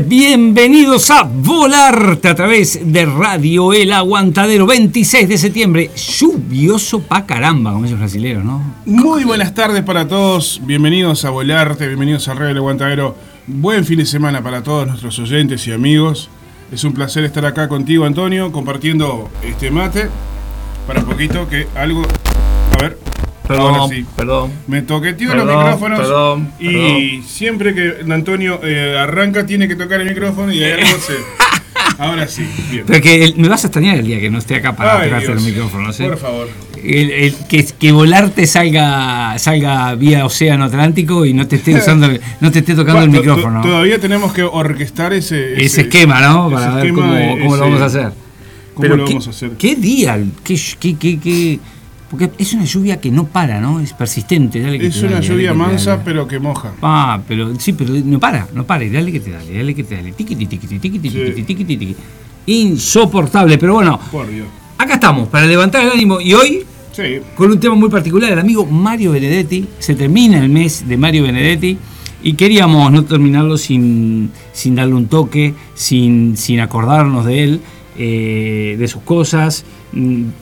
bienvenidos a Volarte a través de Radio El Aguantadero, 26 de septiembre, lluvioso pa' caramba, como esos brasileros, ¿no? Muy buenas tardes para todos, bienvenidos a Volarte, bienvenidos a Radio El Aguantadero. Buen fin de semana para todos nuestros oyentes y amigos. Es un placer estar acá contigo, Antonio, compartiendo este mate. Para poquito que algo. A ver. Ahora sí. perdón. Me toqueteó los Perdón, micrófonos. perdón, y perdón. siempre que Antonio eh, arranca, tiene que tocar el micrófono y hay algo se. Ahora sí, bien. Pero que el- me vas a extrañar el día que no esté acá para Ay, pegarte Dios. los micrófonos, ¿eh? Por favor. El- el- que, que volarte salga salga vía océano Atlántico y no te esté usando, no te esté tocando el Bueno, micrófono. to- Todavía tenemos que orquestar ese, ese esquema, ¿no? ese Para ver cómo, cómo lo vamos a hacer. ¿Cómo lo qué, vamos a hacer? ¿Qué día? ¿Qué, qué, qué- qué- Porque es una lluvia que no para, ¿no? Es persistente. Dale que Es te una dale, lluvia dale mansa, dale. pero que moja. Ah, pero sí, pero no para, no para. y Dale que te dale, dale que te dale. Tiqui, tiqui, tiqui, tiqui, tiqui, Sí. tiqui, tiqui. Insoportable, pero bueno, Por Dios. acá estamos para levantar el ánimo y hoy Sí. con un tema muy particular, el amigo Mario Benedetti. Se termina el mes de Mario Benedetti y queríamos no terminarlo sin, sin darle un toque, sin, sin acordarnos de él, eh, de sus cosas,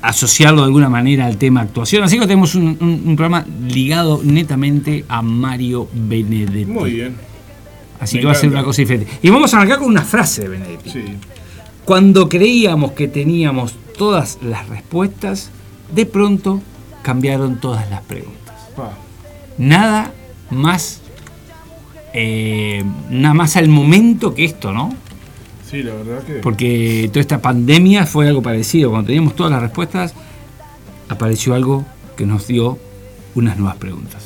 asociarlo de alguna manera al tema actuación. Así que tenemos un, un- un programa ligado netamente a Mario Benedetti. Muy bien. Así Me que va a ser una cosa diferente. Y vamos a arrancar con una frase de Benedetti. Sí. Cuando creíamos que teníamos todas las respuestas, de pronto cambiaron todas las preguntas. Nada más, eh, nada más al momento que esto, ¿no? Sí, la verdad que. Porque toda esta pandemia fue algo parecido. Cuando teníamos todas las respuestas, apareció algo que nos dio unas nuevas preguntas.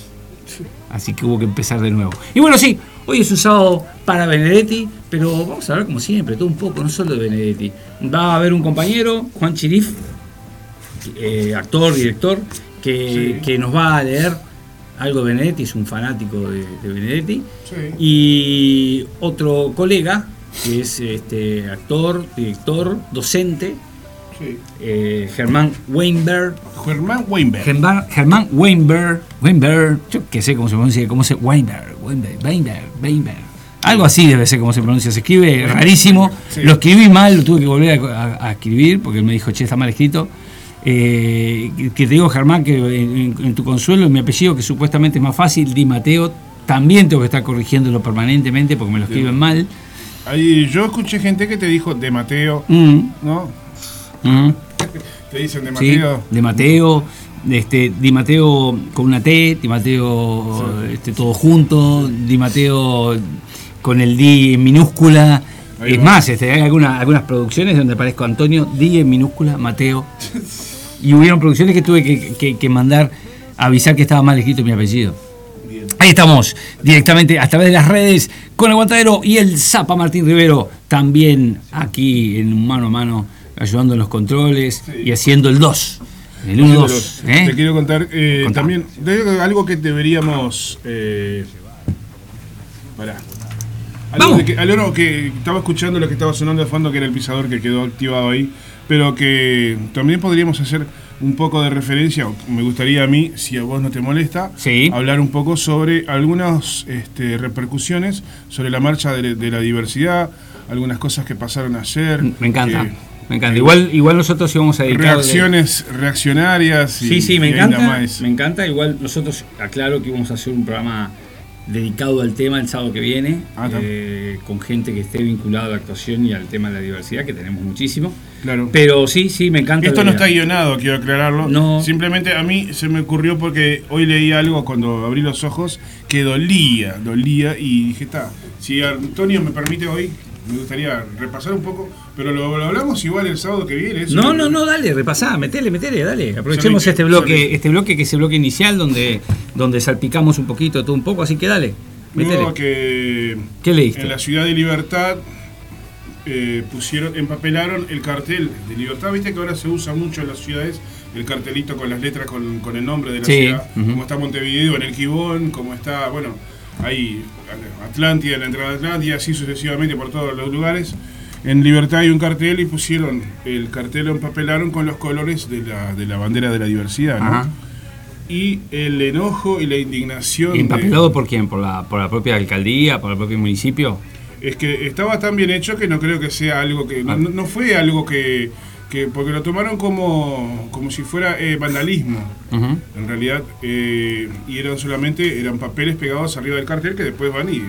Así que hubo que empezar de nuevo. Y bueno, sí, hoy es un sábado para Benedetti, pero vamos a hablar como siempre, todo un poco, no solo de Benedetti. Va a haber un compañero, Juan Chirif, eh, actor, director, que, Sí. que nos va a leer algo de Benedetti, es un fanático de, de Benedetti. Sí. Y otro colega, que es este, actor, director, docente, Sí. eh, Germán Weinberg. Germán Weinberg. Germán, Germán Weinberg, Weinberg, yo que sé cómo se pronuncia, cómo se Weinberg, Weinberg, Weinberg, Weinberg. Algo así debe ser cómo se pronuncia, se escribe rarísimo. Sí. Lo escribí mal, lo tuve que volver a, a- a escribir porque él me dijo, che, está mal escrito. Eh, que- te digo, Germán, que en, en tu consuelo, mi apellido, que supuestamente es más fácil, Di Mateo, también tengo que estar corrigiéndolo permanentemente porque me lo escriben mal. Ahí yo escuché gente que te dijo de Mateo, Mm, ¿no? mm. Te dicen de Sí, Mateo. de Mateo, este, Di Mateo con una T, Di Mateo este, todo junto, Di Mateo con el Di en minúscula. Ahí es va. más, este, hay algunas, algunas producciones donde aparezco Antonio, Di en minúscula, Mateo. Y hubieron producciones que tuve que, que- que mandar a avisar que estaba mal escrito mi apellido. Ahí estamos, directamente a través de las redes, con el Aguantadero y el Zapa Martín Rivero, también aquí en mano a mano, ayudando en los controles y haciendo el 2. El 1-2. ¿eh? Te quiero contar eh, también algo que deberíamos. Eh, pará. Algo Vamos. de que, algo que estaba escuchando lo que estaba sonando de fondo, que era el pisador que quedó activado ahí, pero que también podríamos hacer un poco de referencia, me gustaría a mí, si a vos no te molesta, Sí. hablar un poco sobre algunas este, repercusiones sobre la marcha de, de la diversidad, algunas cosas que pasaron ayer. Me encanta. que- Me encanta. Igual, igual nosotros íbamos a dedicar. reacciones reaccionarias. y- Sí, sí, me y encanta. nada más. Me encanta. Igual nosotros, aclaro que vamos a hacer un programa dedicado al tema el sábado que viene, Ah, eh, con gente que esté vinculada a la actuación y al tema de la diversidad, que tenemos muchísimo. Claro. Pero sí, sí, me encanta. Esto no está guionado, quiero aclararlo. No. Simplemente a mí se me ocurrió porque hoy leí algo cuando abrí los ojos que dolía, dolía y dije, está, si Antonio me permite hoy, me gustaría repasar un poco, pero lo, lo hablamos igual el sábado que viene. eso. No, no, no, dale, repasá, metele, metele, dale. Aprovechemos este bloque, este bloque que es el bloque inicial donde, donde salpicamos un poquito, todo un poco, así que dale, metele. No, que ¿Qué leíste? en la ciudad de Libertad eh, pusieron, empapelaron el cartel de Libertad. Viste que ahora se usa mucho en las ciudades el cartelito con las letras con, con el nombre de la Sí, ciudad. ujú. Como está Montevideo en el Quibón, como está, bueno, ahí Atlántida en la entrada de Atlántida, así sucesivamente por todos los lugares. en Libertad hay un cartel y pusieron el cartel, lo empapelaron con los colores de la, de la bandera de la diversidad, ¿no? Y el enojo y la indignación. ¿Y de- ¿Empapelado por quién? ¿Por la, ¿Por la propia alcaldía? ¿Por el propio municipio? Es que estaba tan bien hecho que no creo que sea algo que. No, no fue algo que, que- Porque lo tomaron como, como si fuera eh, vandalismo. En realidad. eh, y eran solamente. Eran papeles pegados arriba del cartel que después van y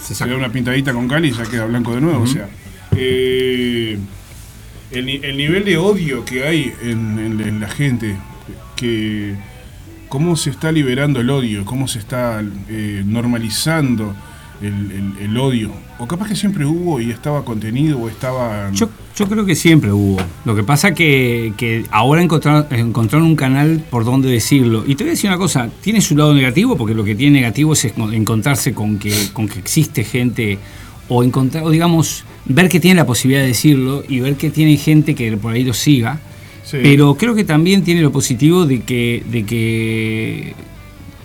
Se da una pintadita con cal y ya queda blanco de nuevo. O sea. eh, el, ni- el nivel de odio que hay en, en- en la gente. Que. Cómo se está liberando el odio, cómo se está normalizando el, el- el odio. O capaz que siempre hubo y estaba contenido o estaba... Yo, yo creo que siempre hubo. Lo que pasa que, que ahora encontrar- encontraron un canal por donde decirlo. Y te voy a decir una cosa, tiene su lado negativo, porque lo que tiene negativo es encontrarse con que, con que existe gente, o encontrar, o digamos, ver que tiene la posibilidad de decirlo y ver que tiene gente que por ahí lo siga. Sí. Pero creo que también tiene lo positivo de que, de que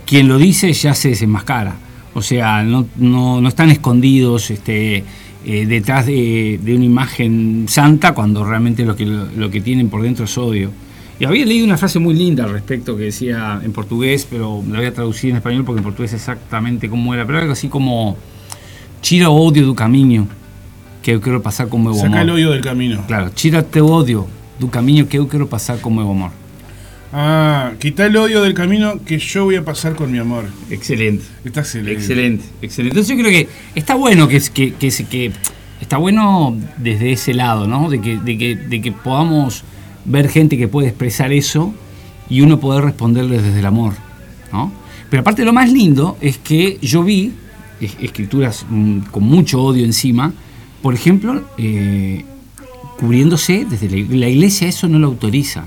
quien lo dice ya se desenmascara. O sea, no, no, no están escondidos este, eh, detrás de, de una imagen santa cuando realmente lo que, lo que tienen por dentro es odio. Y había leído una frase muy linda al respecto que decía en portugués, pero la voy a traducir en español porque en portugués exactamente cómo era, pero algo así como Tira o odio do caminho que eu quero pasar con meu Saca amor. el odio del camino. Claro, tira teu odio do caminho que eu quero pasar con meu amor. Ah, quita el odio del camino que yo voy a pasar con mi amor. Excelente. Está excelente. Excelente, excelente. Entonces yo creo que está bueno que, que, que, se- que está bueno desde ese lado, ¿no? De que, de, que, de que podamos ver gente que puede expresar eso y uno poder responderle desde el amor, ¿no? Pero aparte lo más lindo es que yo vi es- escrituras mm, con mucho odio encima, por ejemplo, eh, cubriéndose desde la, la iglesia eso no lo autoriza.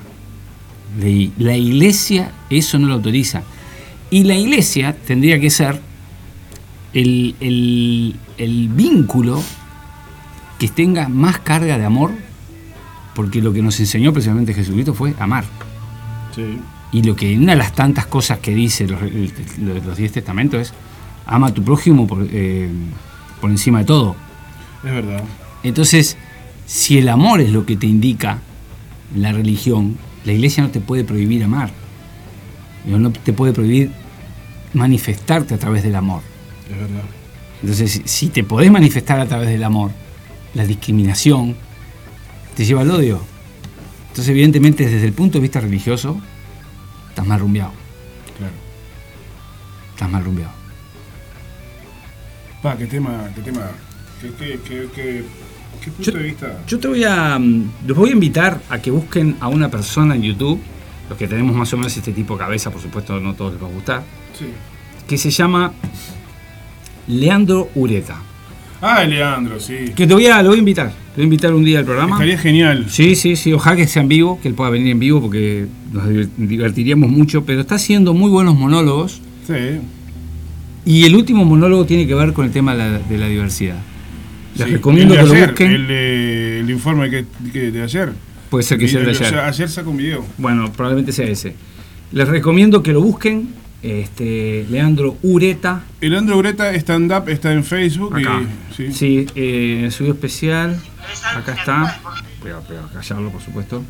La, la iglesia eso no lo autoriza. Y la iglesia tendría que ser el, el- el vínculo que tenga más carga de amor, porque lo que nos enseñó precisamente Jesucristo fue amar. Sí. Y lo que una de las tantas cosas que dice los, los diez testamentos es ama a tu prójimo por, eh, por encima de todo. Es verdad. Entonces, si el amor es lo que te indica la religión, la iglesia no te puede prohibir amar. No te puede prohibir manifestarte a través del amor. Es verdad. Entonces, si- si te podés manifestar a través del amor, la discriminación te lleva al odio. Entonces, evidentemente, desde el punto de vista religioso, estás mal rumbeado. Claro. Estás mal rumbeado. Pa, qué tema, qué tema. Qué, qué, qué, qué- qué punto Yo- de vista. Yo te voy a. mm, Los voy a invitar a que busquen a una persona en YouTube, los que tenemos más o menos este tipo de cabeza, por supuesto, no todos les va a gustar, Sí. que se llama Leandro Ureta. Ah, Leandro, sí. Que te voy a, lo voy a invitar. Te voy a invitar un día al programa. Estaría genial. Sí, sí, sí, ojalá que sea en vivo, que él pueda venir en vivo porque nos divertiríamos mucho, pero está haciendo muy buenos monólogos Sí. y el último monólogo tiene que ver con el tema de la, de la diversidad. Les Sí. recomiendo que lo busquen. El, informe que, que de ayer. Puede ser que sea el de O sea, ayer. ayer sacó un video. Bueno, probablemente sea ese. Les recomiendo que lo busquen. Este, Leandro Ureta. Leandro Ureta stand-up está en Facebook. Acá. Y, sí. Sí, eh, estudio especial. Acá está. Voy a, voy a callarlo, por supuesto.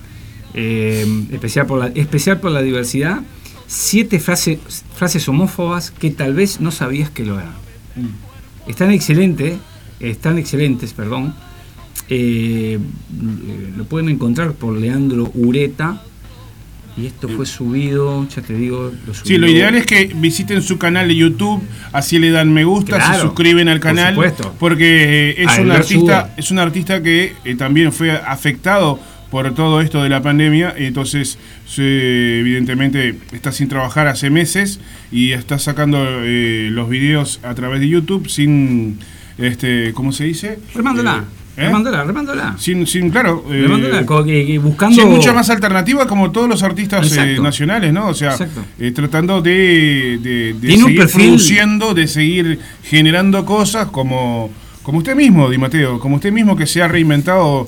Eh, especial, por la, especial por la diversidad. Siete frases, frases homófobas que tal vez no sabías que lo eran. Están excelentes, están excelentes, perdón. Eh, eh, lo pueden encontrar por Leandro Ureta. Y esto fue subido, ya te digo, lo Sí, lo ideal es que visiten su canal de YouTube, así le dan me gusta, Claro, se suscriben al por canal, supuesto. porque eh, es A un artista, subo. es un artista que eh, también fue afectado por todo esto de la pandemia, entonces se- evidentemente está sin trabajar hace meses y está sacando eh, los videos a través de YouTube sin, este, ¿cómo se dice? Remándola, Eh, ¿eh? remándola, remándola. Sin, sin, claro. eh, Remándola, buscando. Sí, mucha más alternativa como todos los artistas eh, nacionales, ¿no? O sea, eh, tratando de, de- seguir perfil- produciendo, de seguir generando cosas como, como usted mismo, Di Mateo, como usted mismo que se ha reinventado.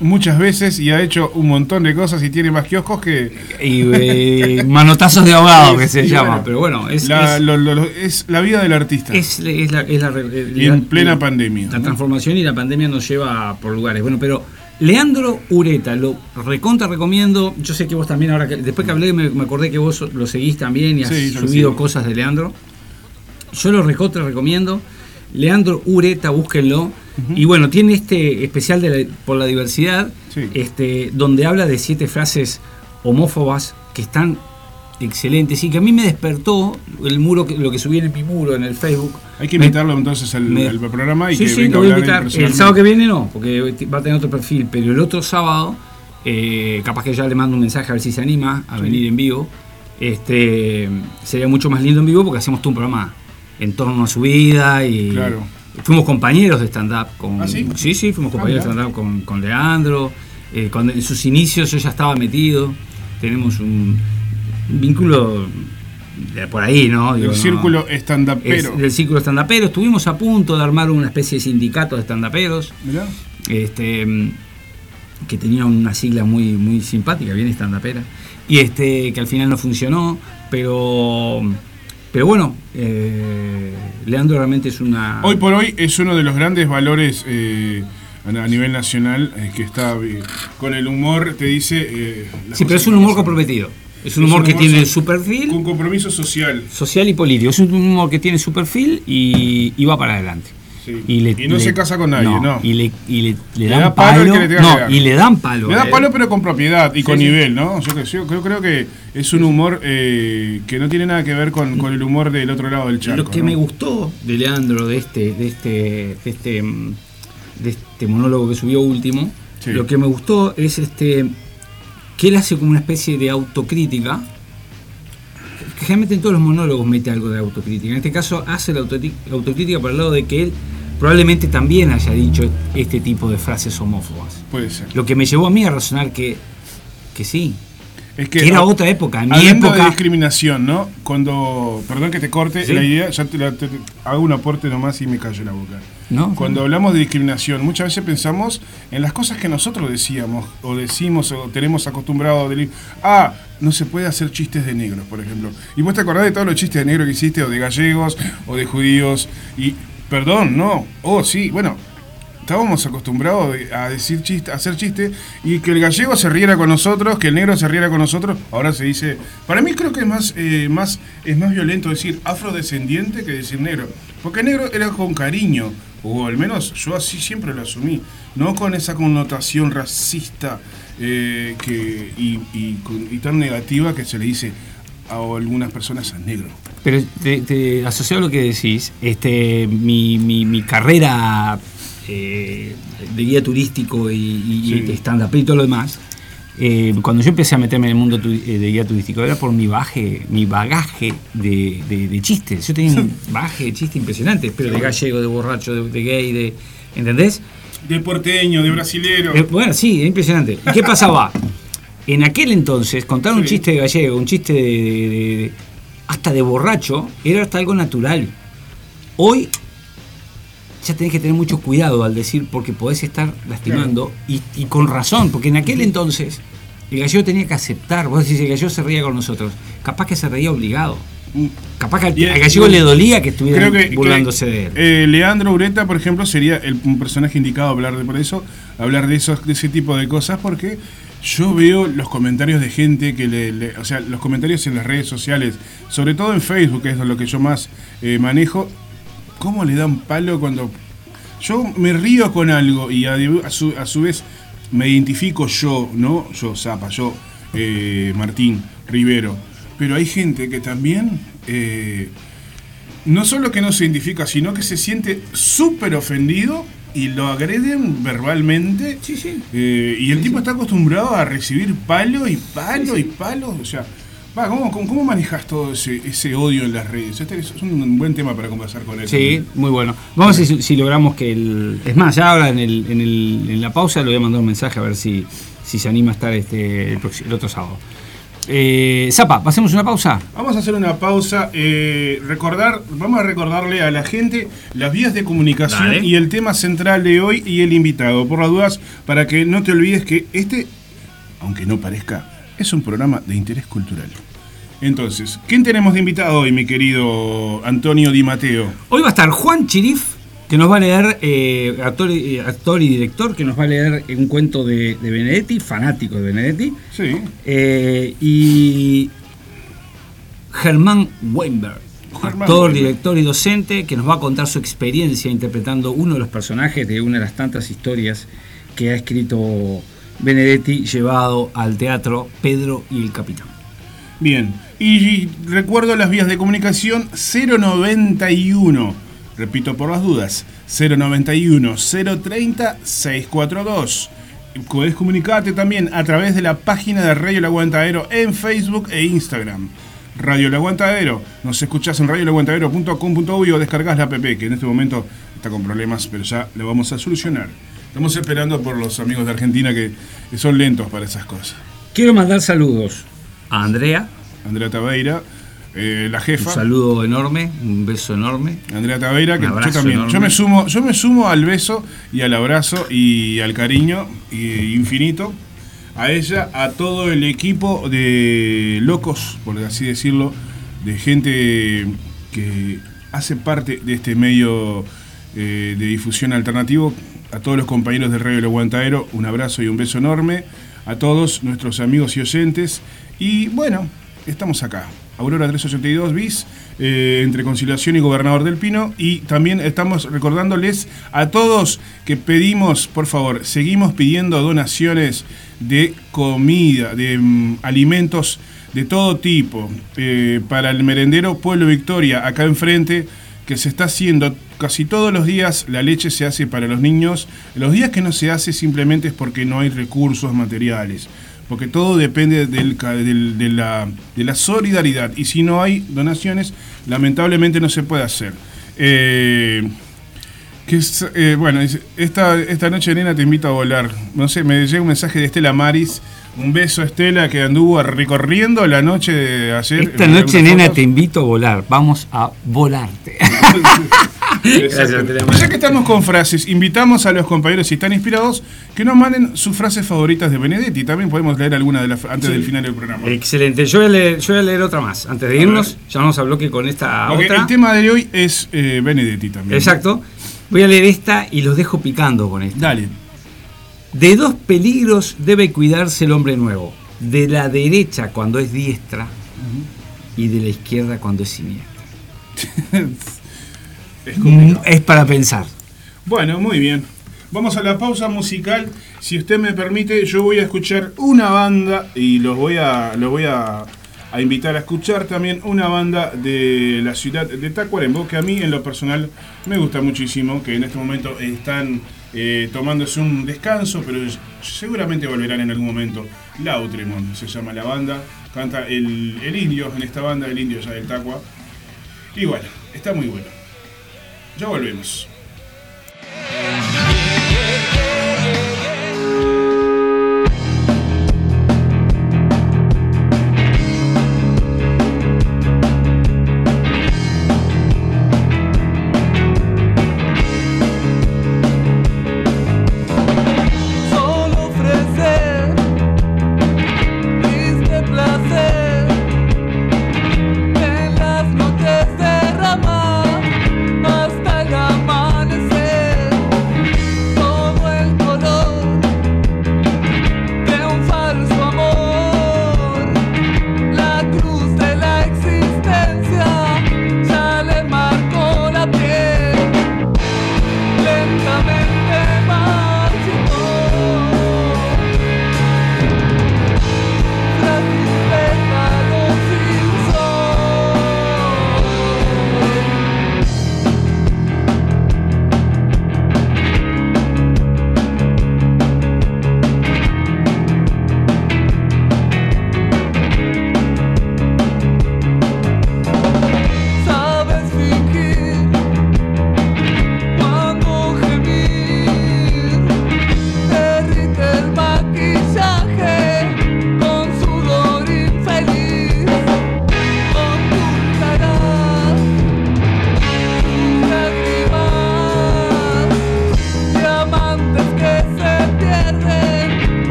Muchas veces y ha hecho un montón de cosas y tiene más kioscos que. Y eh, manotazos de ahogado, que se llama. bueno, Pero bueno, es, la, es, lo- lo- lo- es la vida del artista. es- es la, es la- y en plena pandemia. La ¿no? transformación y la pandemia nos lleva por lugares. Bueno, pero Leandro Ureta, lo recontra recomiendo. Yo sé que vos también, ahora que, después que hablé, me, me acordé que vos lo seguís también y has Sí, subido cosas de Leandro. Yo lo recontra recomiendo. Leandro Ureta, búsquenlo. Y bueno, tiene este especial de la- por la diversidad, Sí. este, donde habla de siete frases homófobas que están excelentes y que a mí me despertó el muro, que- lo que subí en mi muro en el Facebook. Hay que Me- invitarlo entonces al, me- al programa y sí, que sí, venga lo voy a invitar. El sábado que viene no, porque va a tener otro perfil, pero el otro sábado, eh, capaz que ya le mando un mensaje a ver si se anima a venir en vivo. Este sería mucho más lindo en vivo porque hacemos todo un programa en torno a su vida y Claro. fuimos compañeros de stand-up con ¿Ah, sí? sí, fuimos compañeros de stand-up con, con Leandro. Eh, cuando en sus inicios yo ya estaba metido. Tenemos un, vínculo de por ahí, ¿no? Digo, El no- círculo es estandapero. del círculo estandapero. Estuvimos a punto de armar una especie de sindicato de estandaperos, Mirá. este, que tenía una sigla muy, muy simpática, bien estandapera, y este, que al final no funcionó, pero, pero bueno, eh, Leandro realmente es una... Hoy por hoy es uno de los grandes valores eh, a nivel nacional eh, que está eh, con el humor, te dice... eh, sí, pero es un humor comprometido. Es un Es humor un que tiene su perfil Con compromiso social. social y político. Es un humor que tiene su perfil y, y va para adelante. Sí. Y no se casa con nadie, ¿no. Y le, y le, le Le dan da palo palo. que no, y le dan palo. Le a da él. palo pero con propiedad y con sí. nivel, ¿no? Yo, creo, que es un humor eh, que no tiene nada que ver con, con el humor del otro lado del charco. Lo que ¿no? me gustó de Leandro, de este, de este, de este, mm, de este monólogo que subió último, lo que me gustó es este que él hace como una especie de autocrítica. Generalmente en todos los monólogos mete algo de autocrítica. En este caso hace la autocrítica por el lado de que él probablemente también haya dicho este tipo de frases homófobas. Puede ser. Lo que me llevó a mí a razonar que, que sí, Es que era otra época. En mi Hablando de época. discriminación, ¿no? Cuando, perdón que te corte Sí. la idea, ya te, la- te- te- hago un aporte nomás y me cayó la boca. ¿no? Cuando hablamos de discriminación, muchas veces pensamos en las cosas que nosotros decíamos, o decimos, o tenemos acostumbrado a decir, ah, no se puede hacer chistes de negros, por ejemplo. Y vos te acordás de todos los chistes de negros que hiciste, o de gallegos, o de judíos, y, perdón, no, oh, sí, bueno, estábamos acostumbrados a decir chiste, a hacer chistes y que el gallego se riera con nosotros, que el negro se riera con nosotros. Ahora se dice, para mí creo que es más, eh, más, es más violento decir afrodescendiente que decir negro, porque negro era con cariño, o al menos yo así siempre lo asumí, no con esa connotación racista eh, que, y, y tan negativa que se le dice a algunas personas a negro. Pero te, te- asociado a lo que decís, este, mi, mi, mi carrera eh, de guía turístico y, y, Sí. y stand-up y todo lo demás, eh, cuando yo empecé a meterme en el mundo eh, de guía turístico era por mi baje, mi bagaje de, de- de chistes. Yo tenía un bagaje de chistes impresionante, pero de gallego, de borracho, de, de gay, de. ¿Entendés? De porteño, de brasilero. Eh, bueno, sí, es impresionante. ¿Y qué pasaba? En aquel entonces, contar un Sí. chiste de gallego, un chiste de, de- de- de- hasta de borracho, era hasta algo natural. Hoy ya tenés que tener mucho cuidado al decir porque podés estar lastimando y, y con razón, porque en aquel entonces el gallego tenía que aceptar, vos decís, el gallego se reía con nosotros, capaz que se reía obligado. Capaz que al, al gallego le dolía que estuvieran que, burlándose que, de él. eh, Leandro Ureta, por ejemplo, sería el- un personaje indicado a hablar de por eso, hablar de esos, de ese tipo de cosas, porque yo veo los comentarios de gente que le, o sea, los comentarios en las redes sociales, sobre todo en Facebook, que es lo que yo más eh, manejo, cómo le dan palo cuando yo me río con algo y a, a su, a su vez me identifico yo, ¿no? Yo, Zapa, yo, eh, Martín Rivero. Pero hay gente que también eh, no solo que no se identifica, sino que se siente súper ofendido y lo agreden verbalmente. Sí, sí. Eh, y el tipo está acostumbrado a recibir palo y palo y palo. O sea, va, ¿cómo, cómo, cómo manejas todo ese, ese odio en las redes? Este es un buen tema para conversar con él. Sí, muy bueno. Vamos a ver si, si logramos que el. Es más, ya ahora en, el, en, el, en la pausa le voy a mandar un mensaje a ver si, si se anima a estar este, el, el otro sábado. Eh, Zapa, pasemos una pausa. Vamos a hacer una pausa. eh, recordar, vamos a recordarle a la gente las vías de comunicación Dale. y el tema central de hoy y el invitado. Por las dudas, para que no te olvides que este, aunque no parezca, es un programa de interés cultural. Entonces, ¿quién tenemos de invitado hoy, mi querido Antonio Di Mateo? Hoy va a estar Juan Chirif, que nos va a leer, eh, actor, y- eh, actor y director, que nos va a leer un cuento de, de Benedetti, fanático de Benedetti. Sí. Eh, y Germán Weinberg, Germán actor, Weinberg. director y docente, que nos va a contar su experiencia interpretando uno de los personajes de una de las tantas historias que ha escrito Benedetti, llevado al teatro Pedro y el Capitán. Bien, y recuerdo las vías de comunicación 091, repito por las dudas, 091 030 642. Puedes comunicarte también a través de la página de Radio El Aguantadero en Facebook e Instagram. Radio El Aguantadero, nos escuchás en radiolaguantadero.com.uy o descargas la app que en este momento está con problemas, pero ya lo vamos a solucionar. Estamos esperando por los amigos de Argentina que, que son lentos para esas cosas. Quiero mandar saludos a Andrea, Andrea Tabeira, eh, la un jefa. saludo enorme, un beso enorme. Andrea Tabeira, que Un yo también. enorme. Yo me sumo, yo me sumo al beso y al abrazo y al cariño y- infinito a ella, a todo el equipo de locos, por así decirlo, de gente que hace parte de este medio eh, de difusión alternativo. A todos los compañeros de Radio El Aguantadero, un abrazo y un beso enorme. A todos nuestros amigos y oyentes. Y bueno, estamos acá. Aurora 382 bis, eh, entre Conciliación y Gobernador del Pino. Y también estamos recordándoles a todos que pedimos, por favor, seguimos pidiendo donaciones de comida, de mm, alimentos de todo tipo, eh, para el merendero Pueblo Victoria, acá enfrente, que se está haciendo casi todos los días, la leche se hace para los niños. Los días que no se hace simplemente es porque no hay recursos materiales porque todo depende del del- de, la, de la solidaridad. Y si no hay donaciones, lamentablemente no se puede hacer. Eh, que es, eh, bueno, esta, esta noche, nena, te invito a volar. No sé, me llega un mensaje de Estela Maris. Un beso, Estela, que anduvo recorriendo la noche de ayer. Esta noche, nena, fotos. te invito a volar. Vamos a volarte. Estela Maris. Ya que estamos con frases, invitamos a los compañeros, si están inspirados, que nos manden sus frases favoritas de Benedetti. También podemos leer alguna de las antes del final del programa. Excelente. Yo voy, a leer, yo voy a leer otra más. Antes de irnos, ya vamos a bloque con esta Porque otra. el tema de hoy es eh, Benedetti también. Exacto. Voy a leer esta y los dejo picando con esta. Dale. De dos peligros debe cuidarse el hombre nuevo. De la derecha cuando es diestra y de la izquierda cuando es siniestra. Es complicado. Es para pensar. Bueno, muy bien. Vamos a la pausa musical. Si usted me permite, yo voy a escuchar una banda y los voy a, los voy a, a invitar a escuchar también una banda de la ciudad de Tacuarembó, que a mí en lo personal me gusta muchísimo, que en este momento están eh, tomándose un descanso, pero seguramente volverán en algún momento. Lautremont se llama la banda, canta el, el indio en esta banda, el indio ya del Tacua. Y bueno, está muy bueno. Ya volvemos.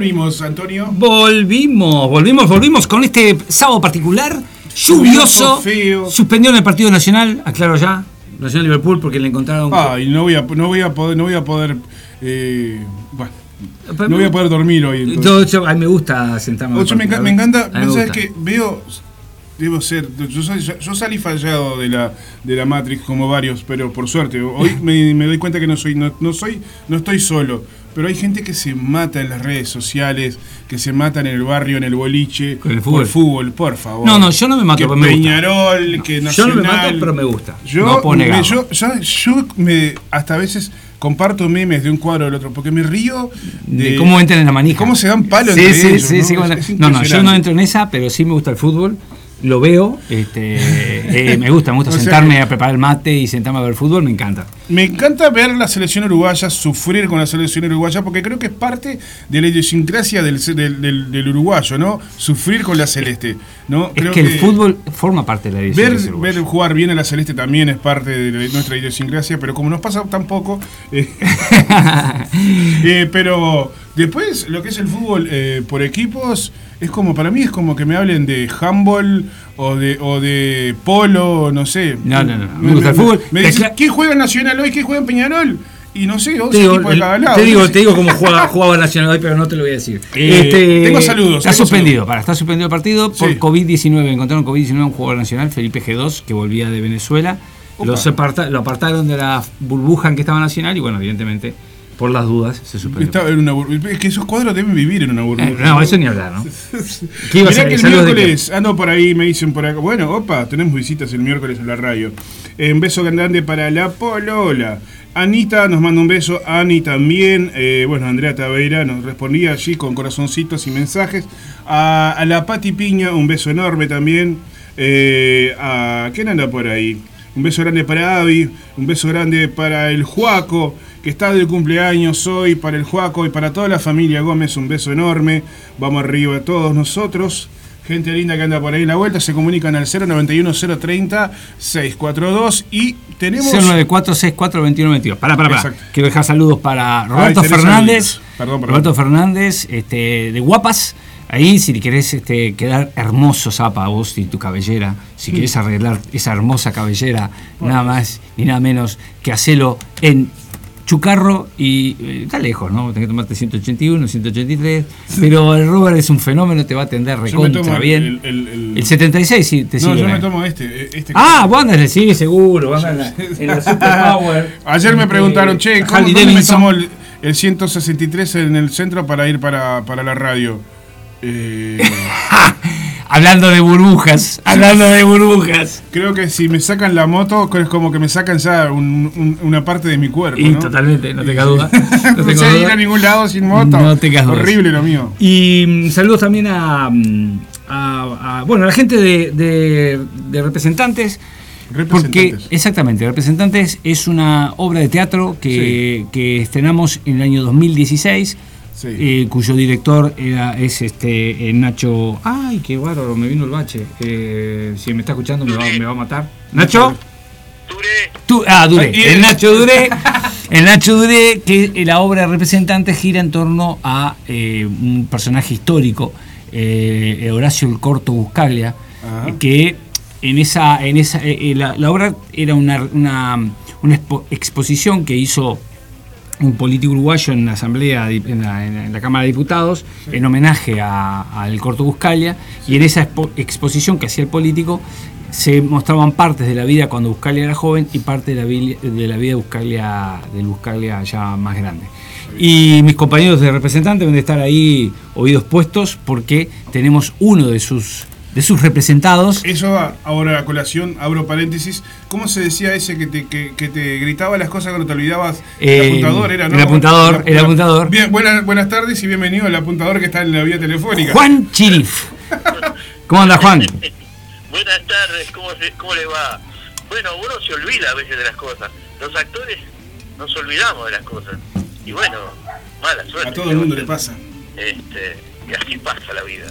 Volvimos, Antonio. Volvimos, volvimos, volvimos con este sábado particular, lluvioso. Feo. Suspendió en el partido nacional, aclaro ya. Nacional Liverpool porque le encontraron. Ay, no voy a, no voy a poder, no voy a poder, eh, bueno, no voy a poder dormir hoy. entonces. Yo- yo- a mí me gusta sentarme. Ocho, me, enca- partido. me encanta, ¿sabes que Veo, debo ser, yo, yo salí fallado de la, de la Matrix como varios, pero por suerte, hoy me, me doy cuenta que no soy, no, no soy, no estoy solo. Pero hay gente que se mata en las redes sociales, que se mata en el barrio, en el boliche, Con el por fútbol. fútbol, por favor. No, no, yo no me mato, que pero me gusta. Peñarol, que Yo no Nacional. me mato, pero me gusta. Yo, no me- yo, yo, yo me, hasta a veces comparto memes de un cuadro al otro, porque me río de, de cómo entran en la manija. cómo se dan palos sí, entre sí, ellos, sí, ¿no? sí, Es- cómo- es no, no, yo no entro en esa, pero sí me gusta el fútbol. Lo veo, este, eh, me gusta, me gusta O sentarme a preparar el mate y sentarme a ver fútbol, me encanta. Me encanta ver la selección uruguaya, sufrir con la selección uruguaya, porque creo que es parte de la idiosincrasia del, del, del- del uruguayo, ¿no? Sufrir con la celeste, ¿no? Es que, el fútbol forma parte de la Ver, idiosincrasia uruguaya. ver jugar bien a la celeste también es parte de nuestra idiosincrasia, pero como nos pasa tan poco, eh, eh, pero, Después, lo que es el fútbol eh, por equipos, es como, para mí es como que me hablen de handball o de, o de polo, no sé. No, no, no, me gusta el fútbol. Me acla- ¿quién juega en Nacional hoy? ¿Quién juega en Peñarol? Y no sé, 11 Te digo, de cada lado. te digo, te digo cómo jugaba, jugaba Nacional hoy, pero no te lo voy a decir. Eh, tengo saludos, Está tengo suspendido, saludos. para, está suspendido el partido por Sí. COVID-19. Encontraron COVID-19 un jugador nacional, Felipe G2, que volvía de Venezuela. Opa. Lo, aparta- lo apartaron de la burbuja en que estaba Nacional y, bueno, evidentemente, por las dudas, se suspendió. Estaba en una burbuja. Es que esos cuadros deben vivir en una burbuja. Eh, no, eso ni hablar, ¿no? ¿Qué ibas a Mirá que el miércoles ando por ahí, me dicen por acá. Bueno, opa, tenemos visitas el miércoles en la radio. Eh, un beso grande para la Polola. Anita nos manda un beso, Ani también. Eh, bueno, Andrea Taveira nos respondía allí con corazoncitos y mensajes. A, a la Pati Piña, un beso enorme también. Eh, a, ¿Quién anda por ahí? Un beso grande para Avi, un beso grande para el Juaco, que está de cumpleaños hoy, para el Juaco y para toda la familia Gómez, un beso enorme. Vamos arriba todos nosotros. Gente linda que anda por ahí en la vuelta, se comunican al 091 030 642 y tenemos... 094642122. Pará, pará, pará. Exacto. Quiero dejar saludos para Roberto tenés Fernández. perdón. Roberto Fernández, este, de Guapas. Ahí, si querés este, quedar hermoso, Zapa, vos y tu cabellera, si querés arreglar esa hermosa cabellera, nada más ni nada menos que hacelo en Chucarro y eh, está lejos, ¿no? Tenés que tomarte 181, 183, pero el Robert es un fenómeno, te va a atender recontra bien. el- el- el- El 76 sí te No, sirve. yo me tomo este. este Ah, vos andás, sí, seguro. vos andás en la, en la Superpower. Ayer me preguntaron, che, ¿cómo, Harley ¿dónde me tomo el, el 163 en el centro para ir para, para la radio? Eh, Hablando de burbujas, hablando de burbujas. creo que si me sacan la moto, es como que me sacan ya un- un- una parte de mi cuerpo. Y ¿no? totalmente, no tenga duda. No, tengo sé ir duda. a ningún lado sin moto. No tengas dudas. Horrible lo mío. Y mm, saludos también a, mm, a- a- bueno, a la gente de, de- de representantes. Porque, exactamente, Representantes es una obra de teatro que, que estrenamos en el año 2016, Sí. eh, cuyo director era, es este eh, Nacho. ¡Ay, qué bárbaro! Me vino el bache. Eh, si me está escuchando, me va, me va a matar. ¿Nacho? Tú, ah, Duré. El Nacho Duré. El Nacho Duré, que eh, la obra de representantes gira en torno a eh, un personaje histórico, eh, Horacio el Corto Buscaglia, Ajá. que en esa, en esa la, la obra era una, una, una expo- exposición que hizo un político uruguayo en la asamblea en la, en la Cámara de Diputados en homenaje a- al Corto Buscalia y en esa expo- exposición que hacía el político se mostraban partes de la vida cuando Buscalia era joven y parte de la, de la vida de Buscalia, del Buscalia ya más grande. Y mis compañeros de representantes deben de estar ahí oídos puestos porque tenemos uno de sus, de sus representados. Eso va, ahora a colación, abro paréntesis. ¿Cómo se decía ese que te, que, que te gritaba las cosas cuando te olvidabas? Eh, el apuntador era, ¿no? el apuntador, el apuntador. Bien, buenas, buenas tardes y bienvenido al apuntador que está en la vía telefónica. Juan Chirif. ¿Cómo anda Juan? Buenas tardes, ¿cómo, se- ¿cómo le va? Bueno, uno se olvida a veces de las cosas. Los actores nos olvidamos de las cosas. Y bueno, mala suerte. A todo el mundo le pasa. Este, y así pasa la vida.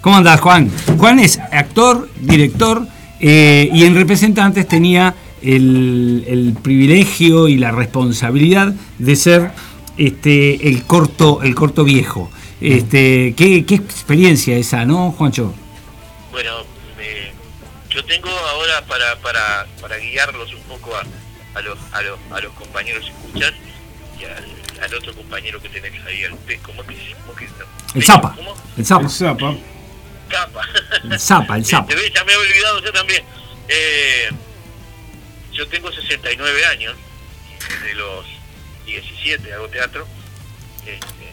¿Cómo andás, Juan? Juan es actor, director eh, y en representantes tenía el, el privilegio y la responsabilidad de ser este, el corto, el corto viejo. Este, ¿qué, qué experiencia esa, ¿no, Juancho? Bueno, me- yo tengo ahora para, para, para guiarlos un poco a, a, los, a, los, a los compañeros escuchas y al, al otro compañero que tenés ahí, al ¿cómo que, cómo que El Zapa. ¿Cómo? El Zapa. El Zapa. Capa. El Zapa, el Zapa. Te ves, ya me he olvidado yo también. Eh, yo tengo 69 años, desde los 17 hago teatro, este,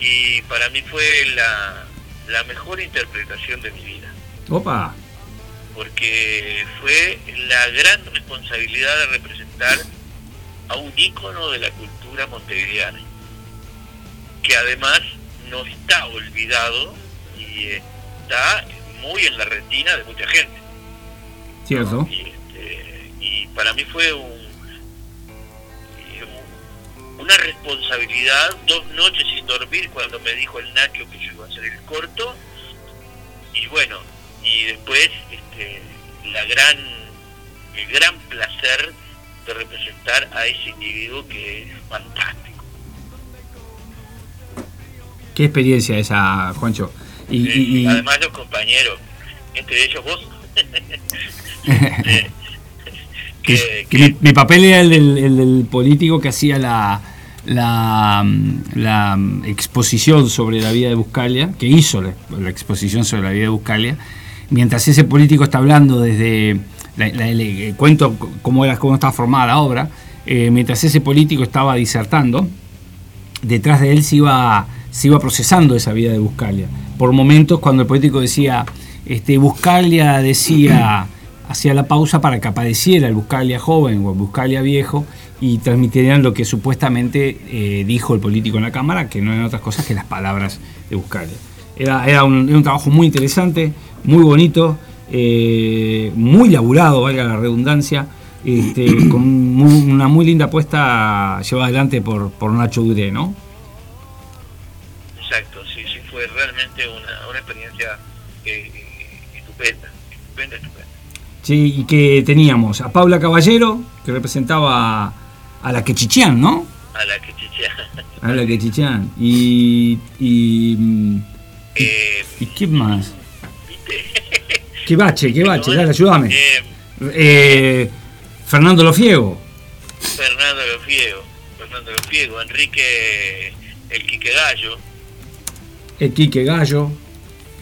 y para mí fue la, la mejor interpretación de mi vida, Opa. porque fue la gran responsabilidad de representar a un ícono de la cultura montevideana, que además no está olvidado y está muy en la retina de mucha gente. Cierto. Y, este, y para mí fue un- una responsabilidad, dos noches sin dormir cuando me dijo el Nacho que yo iba a hacer el corto. Y bueno, y después este, la gran, el gran placer de representar a ese individuo que es fantástico. Qué experiencia esa, Juancho. Y, Sí, y- y- Además los compañeros, entre ellos vos, que, que, que mi, mi papel era el del, el del político que hacía la, la, la, exposición sobre la vida de Buscalia, que hizo la, la exposición sobre la vida de Buscalia, mientras ese político está hablando desde, la- le cuento c- cómo, era, cómo estaba formada la obra, eh, mientras ese político estaba disertando, detrás de él se iba, se iba procesando esa vida de Buscalia. Por momentos, cuando el político decía, este, Buscalia decía, hacía la pausa para que apareciera el Buscalia joven o el Buscalia viejo y transmitirían lo que supuestamente eh, dijo el político en la Cámara, que no eran otras cosas que las palabras de Buscalia. Era, era, un, trabajo muy interesante, muy bonito, eh, muy laburado, valga la redundancia, este, con una muy linda apuesta llevada adelante por, por Nacho Duré, ¿no? Exacto, sí, sí, fue realmente una, una experiencia eh, estupenda, estupenda, estupenda. Sí, y que teníamos a Paula Caballero, que representaba a la Quechichián, ¿no? A la que chichea. A la Quechichián. Y, y, mm, Eh, ¿y qué más? ¿Viste? ¿Qué bache, qué bache? Dale, ayúdame. Eh, Eh, Fernando Lofiego. Fernando Lofiego, Fernando Lofiego, Enrique el Quique Gallo. El Quique Gallo.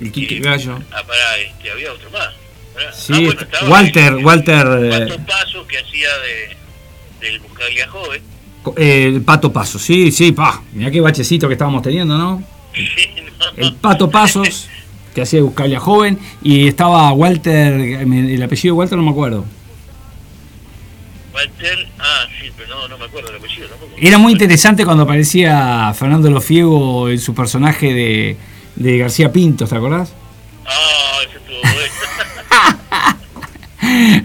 El Quique Gallo. Ah, pará, este, había otro más. Pará. Sí, Ah, bueno, estaba Walter, el- el Walter, eh, Pato Paso que hacía de, del Buscalia Joven. Eh, el Pato Pasos. Sí, sí, pa. Mirá qué bachecito que estábamos teniendo, ¿no? Sí, no. El Pato Pasos, que hacía de Buscalia joven. Y estaba Walter, el apellido de Walter no me acuerdo. Walter, pero no, no me acuerdo el apellido tampoco. Era muy interesante cuando aparecía Fernando Lofiego en su personaje de, de García Pinto, ¿te acordás? Ah, ese estuvo bueno.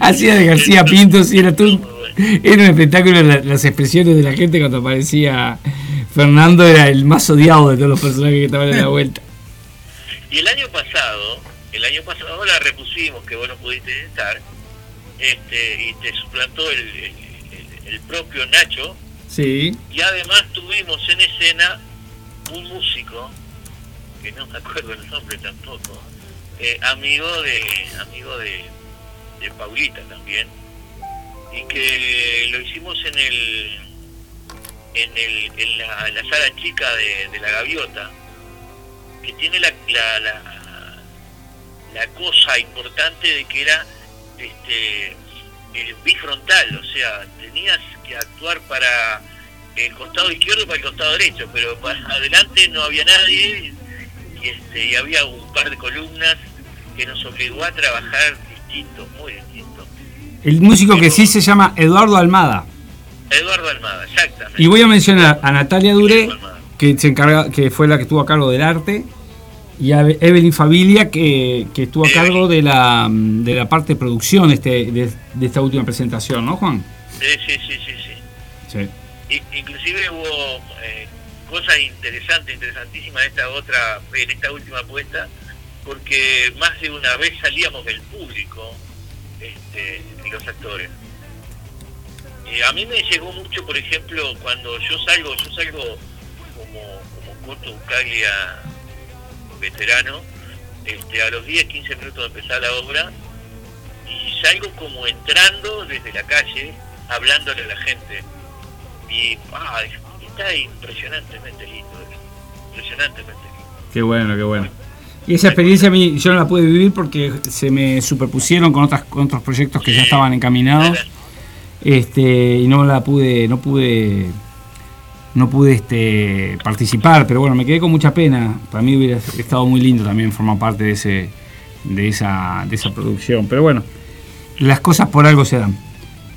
Hacía de García Pinto, sí, era, todo, era un espectáculo, la- las expresiones de la gente cuando aparecía Fernando era el más odiado de todos los personajes que estaban en la vuelta. Y el año pasado, el año pasado la repusimos, que vos no pudiste estar, este, y te suplantó el propio Nacho, Sí, y además tuvimos en escena un músico, que no me acuerdo el nombre tampoco, eh, amigo de amigo de, de Paulita también, y que lo hicimos en el en, el, en, la, en la sala chica de, de la gaviota, que tiene la, la, la, la cosa importante de que era este el bifrontal, o sea, tenías que actuar para el costado izquierdo y para el costado derecho, pero para adelante no había nadie y, este, y había un par de columnas que nos obligó a trabajar distinto, muy distinto. el músico que sí se llama Eduardo Almada. Eduardo Almada, exactamente. Y voy a mencionar a Natalia Duré, que se encarga, que fue la que estuvo a cargo del arte, y a Evelyn Familia, que, que estuvo a cargo de la, de la parte de producción este, de, de esta última presentación, ¿no, Juan? Sí, sí, sí, sí, sí. Inclusive hubo eh, cosas interesantes, interesantísimas en esta otra, en esta última apuesta, porque más de una vez salíamos del público este, los actores. Eh, a mí me llegó mucho, por ejemplo, cuando yo salgo, yo salgo como, como Coto Bucaglia veterano, este, a los 10, 15 minutos de empezar la obra, y salgo como entrando desde la calle, hablándole a la gente. Y ah, está impresionantemente lindo, impresionantemente lindo. Qué bueno, qué bueno. Y esa experiencia a mí yo no la pude vivir porque se me superpusieron con, otras, con otros proyectos que ya estaban encaminados. Este, y no la pude, no pude, no pude este, participar, pero bueno, me quedé con mucha pena. Para mí hubiera estado muy lindo también formar parte de ese, de esa, de esa producción. Pero bueno, las cosas por algo se dan.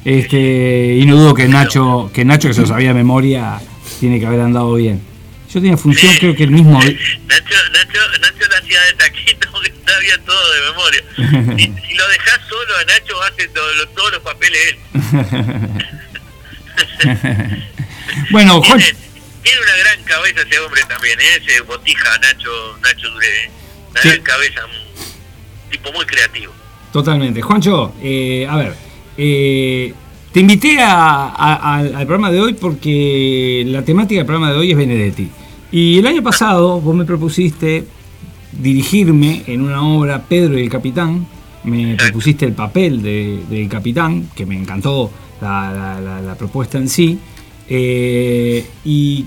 Este, y no dudo que Nacho, que Nacho que se lo sabía de memoria, tiene que haber andado bien. Yo tenía función, creo que el mismo. Nacho, Nacho, Nacho lo hacía de taquito que sabía todo de memoria. Si, si lo dejás solo a Nacho, hace todo- lo- todos los papeles él. bueno, Tiene, una gran cabeza ese hombre también, ¿eh? ese botija Nacho, Nacho Duré. Una Sí. gran cabeza, un tipo muy creativo. Totalmente. Juancho, eh, a ver, eh, te invité a- a- al al programa de hoy porque la temática del programa de hoy es Benedetti. Y el año pasado vos me propusiste dirigirme en una obra Pedro y el Capitán. Me propusiste el papel de- del capitán, que me encantó la, la- la- la propuesta en sí. Eh, y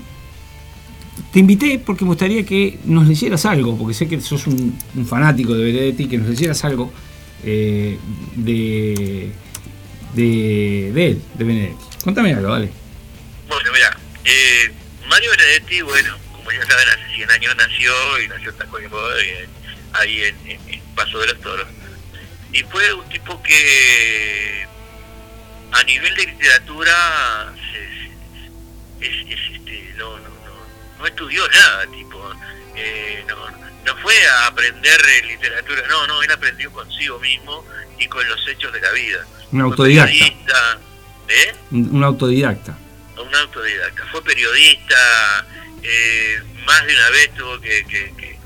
te invité porque me gustaría que nos leyeras algo, porque sé que sos un, fanático de Benedetti, que nos leyeras algo eh, de, de, de él, de Benedetti. Contame algo, dale. Bueno, mira, eh, Mario Benedetti, bueno, como ya saben, hace 100 años nació y nació en Tacuarembó, ahí en, en- en Paso de los Toros. Y fue un tipo que a nivel de literatura se- es, es, este, no, no, no, no estudió nada, tipo, eh, no, no fue a aprender eh, literatura, no, no, él aprendió consigo mismo y con los hechos de la vida. Un autodidacta. periodista, ¿eh? Un autodidacta. un autodidacta. Fue periodista, eh, más de una vez tuvo que, que, que-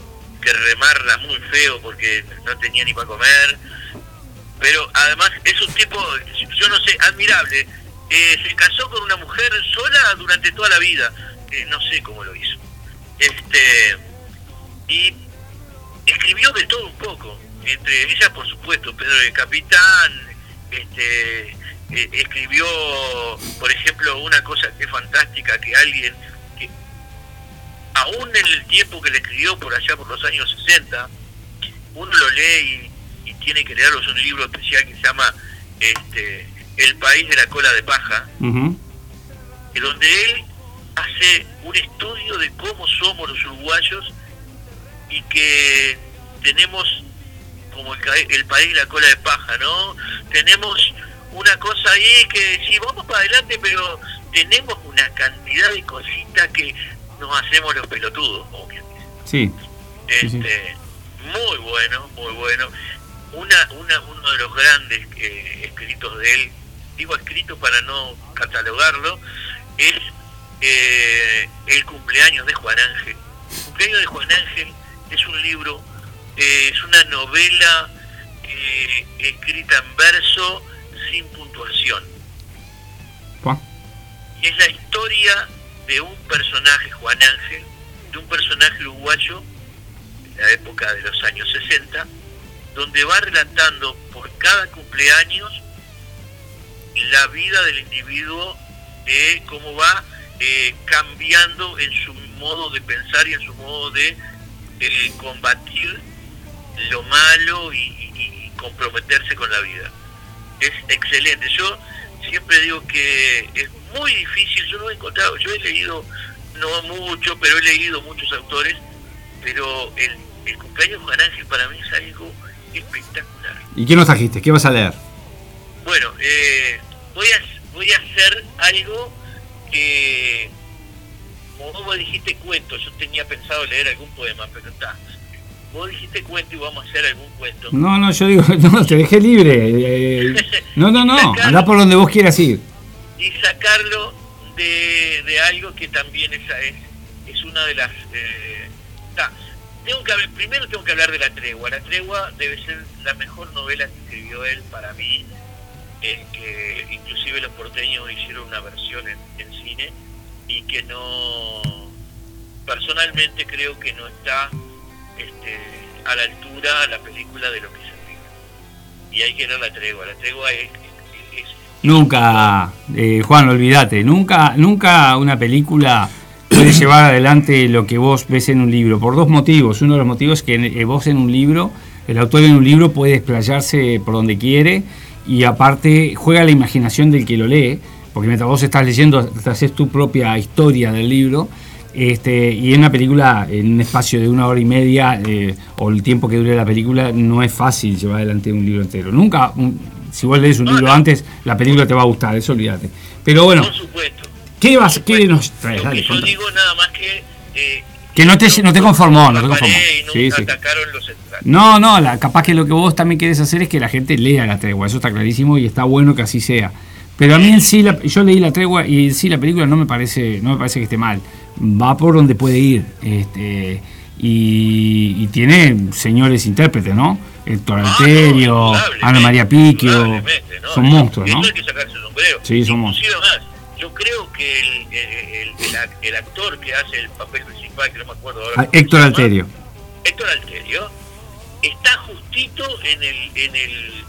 que remarla muy feo porque no tenía ni para comer. Pero además es un tipo, yo no sé, admirable. Eh, se casó con una mujer sola durante toda la vida. Eh, no sé cómo lo hizo. Este Y escribió de todo un poco. Entre ellas, por supuesto, Pedro el Capitán, este, eh, escribió, por ejemplo, una cosa que es fantástica, que alguien, que aún en el tiempo que le escribió por allá por los años 60, uno lo lee y, y tiene que leerlo, es un libro especial que se llama este, El país de la cola de paja, en donde él hace un estudio de cómo somos los uruguayos y que tenemos como el, el país de la cola de paja, ¿no? Tenemos una cosa ahí que sí, vamos para adelante, pero tenemos una cantidad de cositas que nos hacemos los pelotudos. Sí. Sí, sí. Este, muy bueno, muy bueno. Una, una, uno de los grandes eh, escritos de él, digo escrito para no catalogarlo, es eh, El cumpleaños de Juan Ángel. El cumpleaños de Juan Ángel es un libro, eh, es una novela eh, escrita en verso sin puntuación. Y es la historia de un personaje, Juan Ángel, de un personaje uruguayo de la época de los años 60, donde va relatando por cada cumpleaños la vida del individuo, de cómo va eh, cambiando en su modo de pensar y en su modo de eh, combatir lo malo y, y- y comprometerse con la vida. Es excelente. Yo siempre digo que es muy difícil, yo no he encontrado, yo he leído, no mucho, pero he leído muchos autores, pero el, el cumpleaños de Juan Ángel para mí es algo espectacular. ¿Y qué nos trajiste? ¿Qué vas a leer? Bueno, eh, voy, a, voy a hacer algo que, como vos dijiste cuento, yo tenía pensado leer algún poema, pero está. Vos dijiste cuento y vamos a hacer algún cuento. No, no, yo digo, no, te dejé libre. eh, no, no, no, andá por donde vos quieras ir. y sacarlo de, de algo que también es, es, es una de las... eh, ta, tengo que hablar- primero tengo que hablar de La Tregua. La Tregua debe ser la mejor novela que escribió él para mí, eh, que inclusive los porteños hicieron una versión en, en cine y que no... Personalmente creo que no está este, a la altura la película de lo que se ríe. Y hay que ver La Tregua. La Tregua es- es Nunca, eh, Juan, olvídate, nunca, nunca una película puede llevar adelante lo que vos ves en un libro, por dos motivos. Uno de los motivos es que eh, vos en un libro, el autor en un libro puede desplayarse por donde quiere y aparte juega la imaginación del que lo lee, porque mientras vos estás leyendo, te haces tu propia historia del libro. Este, y en una película, en un espacio de una hora y media, eh, o el tiempo que dure la película, no es fácil llevar adelante un libro entero. Nunca, un- si vos lees un No, libro no. antes, la película te va a gustar, eso olvídate. Pero bueno, Por supuesto. ¿qué, vas, Por qué nos traes? Dale, que yo digo nada más que... eh, Que no te- no te conformó, no te conformó. y nunca Sí, sí. atacaron los. No, no, la, capaz que lo que vos también querés hacer es que la gente lea la tregua, eso está clarísimo y está bueno que así sea. Pero a mí en sí, la- yo leí la tregua y en sí la película no me parece, no me parece que esté mal. Va por donde puede ir. Este, y, y tiene señores intérpretes, ¿no? Héctor Ah, no, Alterio, Ana María Piquio, son monstruos, ¿no? Hay que sacarse el sombrero. Sí, son monstruos. Más, yo creo que el, el, el- el actor que hace el papel principal, que no me acuerdo ahora. Ah, Héctor Alterio. Héctor Alterio está justito en el en el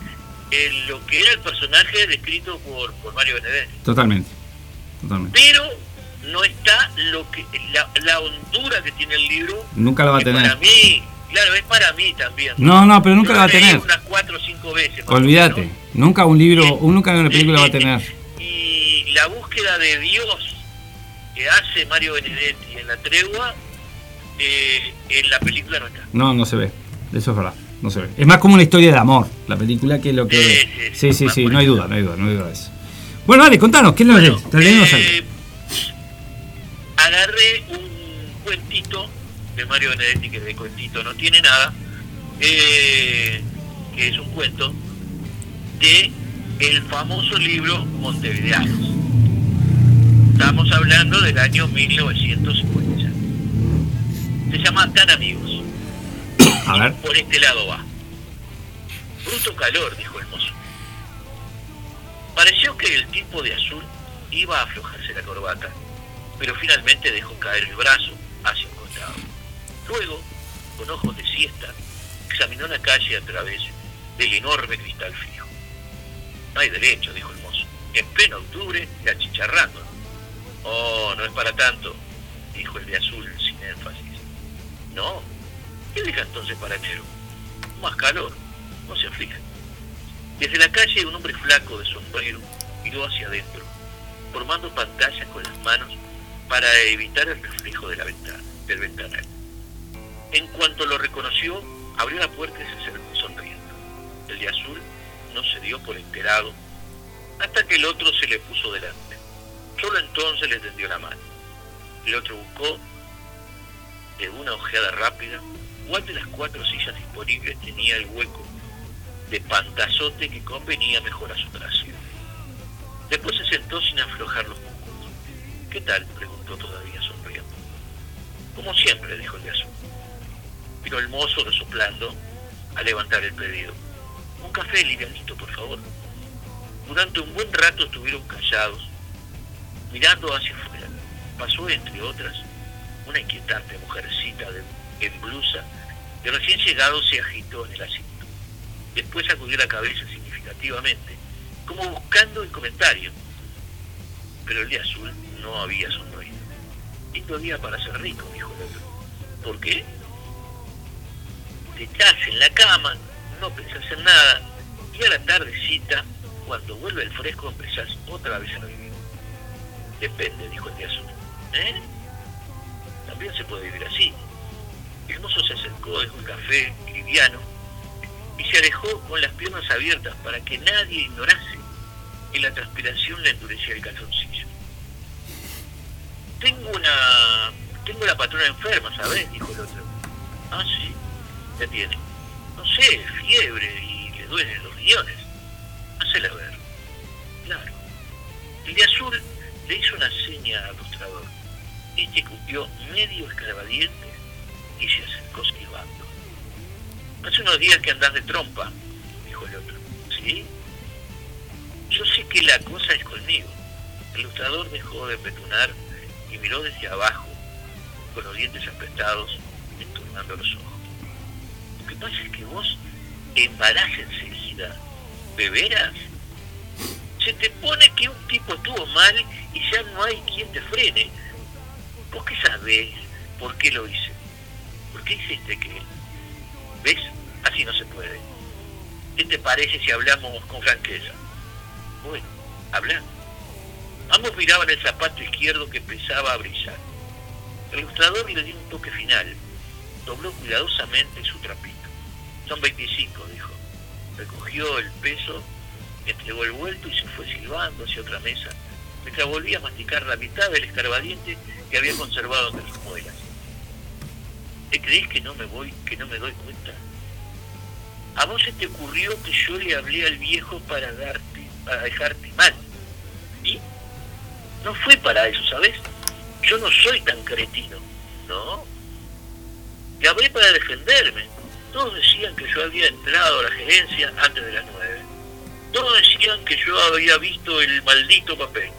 en lo que era el personaje descrito por, por Mario Benedetti Totalmente. Totalmente. pero no está lo que la, la hondura que tiene el libro Nunca la va a que para tener. mí claro es para mí también No, no, pero nunca Yo la va a tener. unas cuatro o cinco veces Olvídate. menos. Nunca un libro, nunca una película va a tener. y la búsqueda de Dios que hace Mario Benedetti en la tregua eh, en la película no está No, no se ve. Eso es verdad. No se ve. Es más como una historia de amor, la película, que lo que. Sí, Sí, sí, no hay duda, no hay duda, no hay duda de eso. Bueno, dale, contanos, ¿qué es lo Bueno, Traernos algo. eh, agarré un cuentito de Mario Benedetti, que de cuentito no tiene nada, eh, que es un cuento de el famoso libro Montevideanos. Estamos hablando del año 1950. Se llama Tan Amigos. Por este lado va. Bruto calor, dijo el mozo. Pareció que el tipo de azul iba a aflojarse la corbata, pero finalmente dejó caer el brazo hacia un costado. Luego, con ojos de siesta, examinó la calle a través del enorme cristal fijo. No hay derecho, dijo el mozo, en pleno octubre y achicharrando. Oh, no es para tanto, dijo el de azul sin énfasis. No, ¿qué deja entonces para enero? Más calor, no se aflige. Desde la calle un hombre flaco de sombrero miró hacia adentro, formando pantallas con las manos para evitar el reflejo de la ventana, del ventanal. En cuanto lo reconoció, abrió la puerta y se acercó sonriendo. El de azul no se dio por enterado hasta que el otro se le puso delante. Solo entonces le tendió la mano. El otro buscó de una ojeada rápida cuál de las cuatro sillas disponibles tenía el hueco de pantazote que convenía mejor a su trasero. Después se sentó sin aflojar los músculos. ¿Qué tal? preguntó todavía sonriendo. Como siempre, dijo el de azul. Vino el mozo resoplando a levantar el pedido. Un café livianito, por favor. Durante un buen rato estuvieron callados, mirando hacia afuera. Pasó, entre otras, una inquietante mujercita de, en blusa, de recién llegado se agitó en el asiento. Después sacudió la cabeza significativamente, como buscando el comentario. Pero el de azul no había sonreído. Lindo día para ser rico, dijo el otro. ¿Por qué? Te en la cama, no pensás en nada, y a la tardecita, cuando vuelve el fresco, empezás otra vez a vivir. Depende, dijo el de azul. ¿Eh? También se puede vivir así. El se acercó, dejó el café liviano y se alejó con las piernas abiertas para que nadie ignorase que la transpiración le endurecía el calzoncillo. Tengo una... Tengo la patrona enferma, ¿sabes? Dijo el otro. Ah, sí. ¿Qué tiene? No sé, fiebre y le duelen los riñones. Hacela ver. Claro. El de azul le hizo una seña al ilustrador. Este cupió medio escarbadiente y se acercó silbando. Hace unos días que andás de trompa, dijo el otro. ¿Sí? Yo sé que la cosa es conmigo. El ilustrador dejó de petunar y miró desde abajo, con los dientes apretados, entornando los ojos. Lo que pasa es que vos embarás enseguida. ¿De? Se te pone que un tipo estuvo mal y ya no hay quien te frene. ¿Vos qué sabés por qué lo hice? ¿Por qué hiciste que ¿Ves? Así no se puede. ¿Qué te parece si hablamos con franqueza? Bueno, hablando. Ambos miraban el zapato izquierdo que empezaba a brillar. El ilustrador le dio un toque final. Dobló cuidadosamente su trapito. Son 25, dijo. Recogió el peso, entregó el vuelto y se fue silbando hacia otra mesa, mientras volvía a masticar la mitad del escarbadiente que había conservado entre sus muelas. ¿Te crees que no me voy, que no me doy cuenta? A vos se te ocurrió que yo le hablé al viejo para darte, para dejarte mal. ¿Y? No fue para eso, ¿sabes? Yo no soy tan cretino, ¿no? Le hablé para defenderme. Todos decían que yo había entrado a la gerencia antes de las nueve. Todos decían que yo había visto el maldito papel.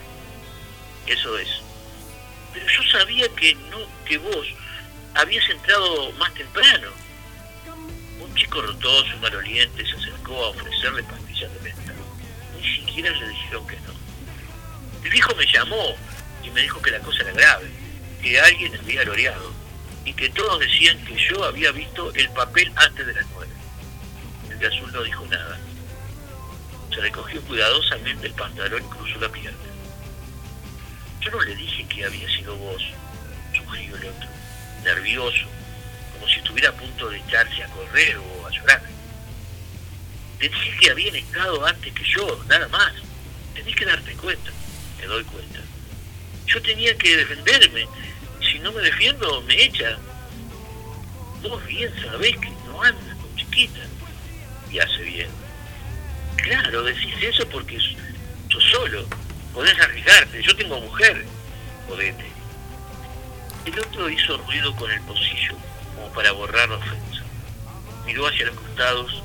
eso es. Pero yo sabía que no, que vos habías entrado más temprano. Un chico rotoso, maloliente, se acercó a ofrecerle pastillas de venta. Ni siquiera le dijeron que no. El viejo me llamó y me dijo que la cosa era grave, que alguien había loreado y que todos decían que yo había visto el papel antes de las nueve. El de azul no dijo nada. Se recogió cuidadosamente el pantalón y cruzó la pierna. Yo no le dije que había sido vos, sugirió el otro, nervioso, como si estuviera a punto de echarse a correr o a llorar. Te dije que habían estado antes que yo, nada más. Tenés que darte cuenta. Me doy cuenta. Yo tenía que defenderme. Si no me defiendo, me echan. Vos bien sabés que no andas con chiquita. Y hace bien. Claro, decís eso porque sos solo. Podés arriesgarte. Yo tengo mujer. Podete. El otro hizo ruido con el pocillo, como para borrar la ofensa. Miró hacia los costados,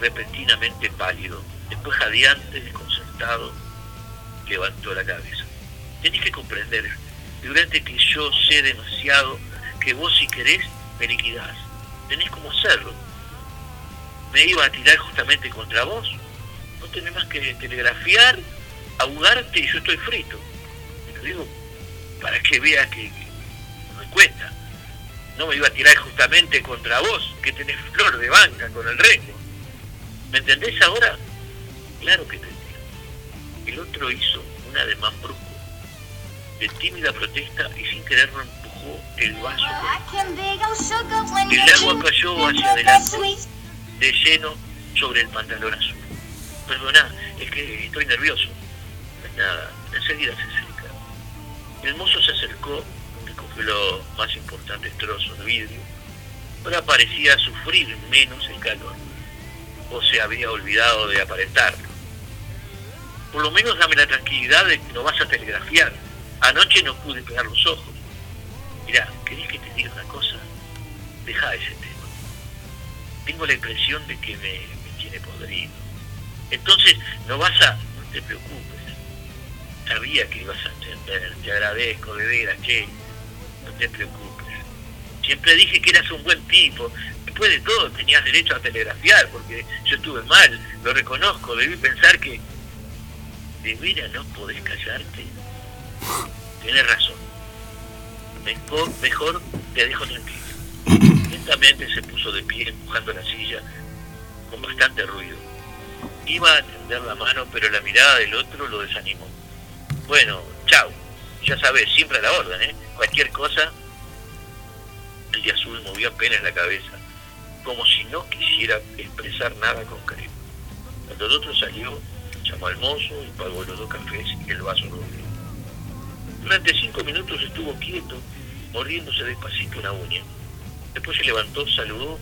repentinamente pálido. Después jadeante, desconcertado, levantó la cabeza. Tenés que comprender, figurante que yo sé demasiado que vos si querés me liquidás. Tenés como hacerlo. Me iba a tirar justamente contra vos. No tenés más que telegrafiar, ahogarte y yo estoy frito. Lo digo para que veas que, que no me cuesta. No me iba a tirar justamente contra vos, que tenés flor de banca con el rengo. ¿Me entendés ahora? Claro que te entiendo. El otro hizo un ademán brusco, de tímida protesta y sin quererlo empujó el vaso. con el agua cayó hacia adelante, de lleno sobre el pantalón azul. Perdoná, es que estoy nervioso. No es nada, enseguida se. El mozo se acercó, recogió los más importantes trozos de vidrio. Ahora parecía sufrir menos el calor, o se había olvidado de aparentarlo. Por lo menos dame la tranquilidad de que no vas a telegrafiar. Anoche no pude pegar los ojos. Mirá, ¿querés que te diga una cosa? Deja ese tema. Tengo la impresión de que me, me tiene podrido. Entonces, no vas a... No te preocupes. Sabía que ibas a entender. Te agradezco, de veras, che. No te preocupes. Siempre dije que eras un buen tipo. Después de todo, tenías derecho a telegrafiar, porque yo estuve mal. Lo reconozco. Debí pensar que... ¿De veras no podés callarte? Tienes razón. Mejor, mejor te dejo tranquilo. Lentamente se puso de pie empujando la silla con bastante ruido. Iba a tender la mano, pero la mirada del otro lo desanimó. Bueno, chao. Ya sabes, siempre a la orden, ¿eh? Cualquier cosa. El de azul movió apenas la cabeza, como si no quisiera expresar nada concreto. Cuando el otro salió, llamó al mozo y pagó los dos cafés y el vaso doble. Durante cinco minutos estuvo quieto, mordiéndose despacito una uña. Después se levantó, saludó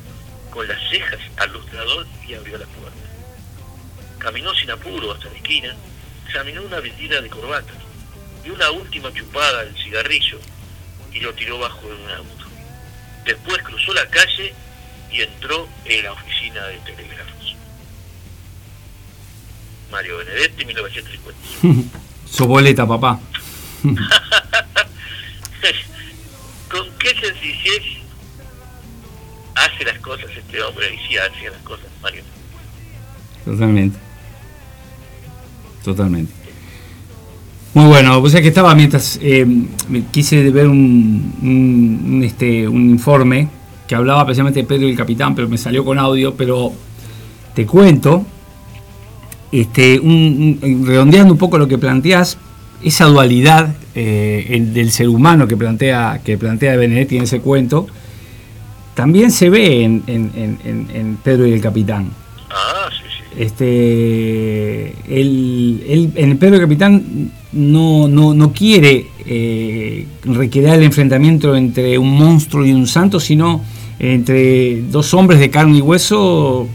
con las cejas al lustrador y abrió la puerta. Caminó sin apuro hasta la esquina, examinó una vidriera de corbatas, dio una última chupada al cigarrillo y lo tiró bajo de un auto. Después cruzó la calle y entró en la oficina de telégrafos. Mario Benedetti, 1950. Su boleta, papá. ¿Con qué sencillez hace las cosas este hombre? Y sí hace las cosas, Mario. Totalmente. Totalmente. Muy bueno, o sea que estaba mientras eh, quise ver un, este, un informe que hablaba precisamente de Pedro y el Capitán, pero me salió con audio, pero te cuento, este, un- redondeando un poco lo que planteas, esa dualidad eh, el- del ser humano que plantea, que plantea Benedetti en ese cuento, también se ve en- en- en Pedro y el Capitán. Este, él, él- el Pedro Capitán no, no, no quiere eh, recrear el enfrentamiento entre un monstruo y un santo, sino entre dos hombres de carne y hueso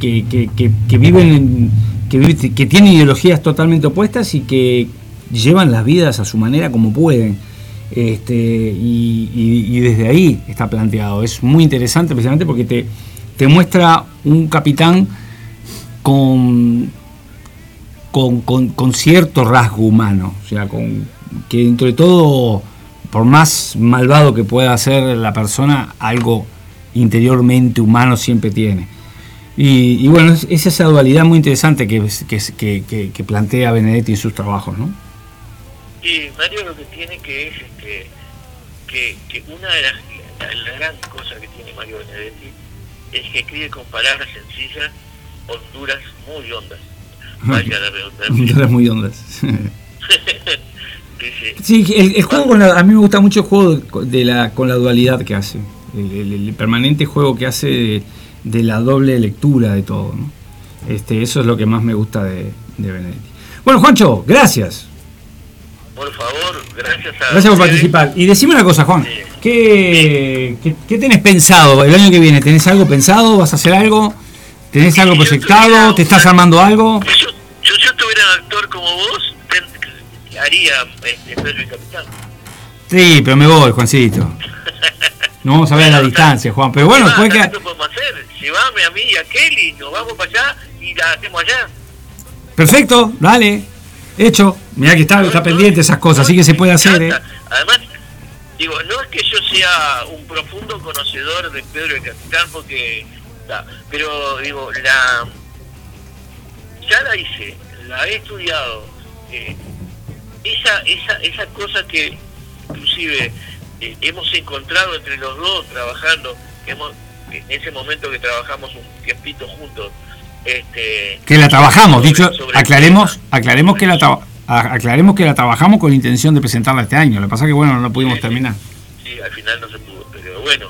que, que- que- que viven, en- que, que tienen ideologías totalmente opuestas y que llevan las vidas a su manera como pueden. Este, y, y- y desde ahí está planteado. Es muy interesante precisamente porque te, te muestra un capitán con, con, con- con cierto rasgo humano, o sea, con que dentro de todo, por más malvado que pueda ser la persona, algo interiormente humano siempre tiene. Y, y bueno, es, es esa dualidad muy interesante que, que, que- plantea Benedetti en sus trabajos, ¿no? Y Mario lo que tiene que es este, que, una de las la, gran cosa que tiene Mario Benedetti es que escribe con palabras sencillas, honduras muy hondas. Vaya la redundancia. Honduras muy hondas. Sí, el, el juego con la- a mí me gusta mucho el juego de, la, con la dualidad que hace. El, el- el permanente juego que hace de, de la doble lectura de todo. ¿no? Este, eso es lo que más me gusta de, de Benedetti. Bueno, Juancho, gracias. por favor, gracias a Gracias por participar. Y decime una cosa, Juan. Sí. ¿Qué, qué, qué tenés pensado el año que viene? ¿Tenés algo pensado? ¿Vas a hacer algo? ¿Tenés algo proyectado? ¿Te estás armando algo? Si yo, tuviera un actor como vos, ten- haría este, Pedro y Capitán. Sí, pero me voy, Juancito. No vamos a ver a la Bueno, distancia, Juan. Pero bueno, ¿sabes que... podemos hacer? Llevame a mí y a Kelly, nos vamos para allá y la hacemos allá. Perfecto, dale. Hecho. Mirá que está, está pendiente esas cosas, así que se puede hacer, ¿eh? Además, digo, no es que yo sea un profundo conocedor de Pedro el Capitán, porque. Pero, digo, la. Ya la hice, la he estudiado. eh, esa, esa, esa cosa que, inclusive, eh, hemos encontrado entre los dos trabajando, hemos, en ese momento que trabajamos un tiempito juntos. Este, Que la trabajamos, sobre- dicho, sobre aclaremos, tema. aclaremos que la traba- a- aclaremos que la trabajamos con la intención de presentarla este año. Lo que pasa es que bueno, no pudimos sí. terminar. Sí, al final no se pudo, pero bueno,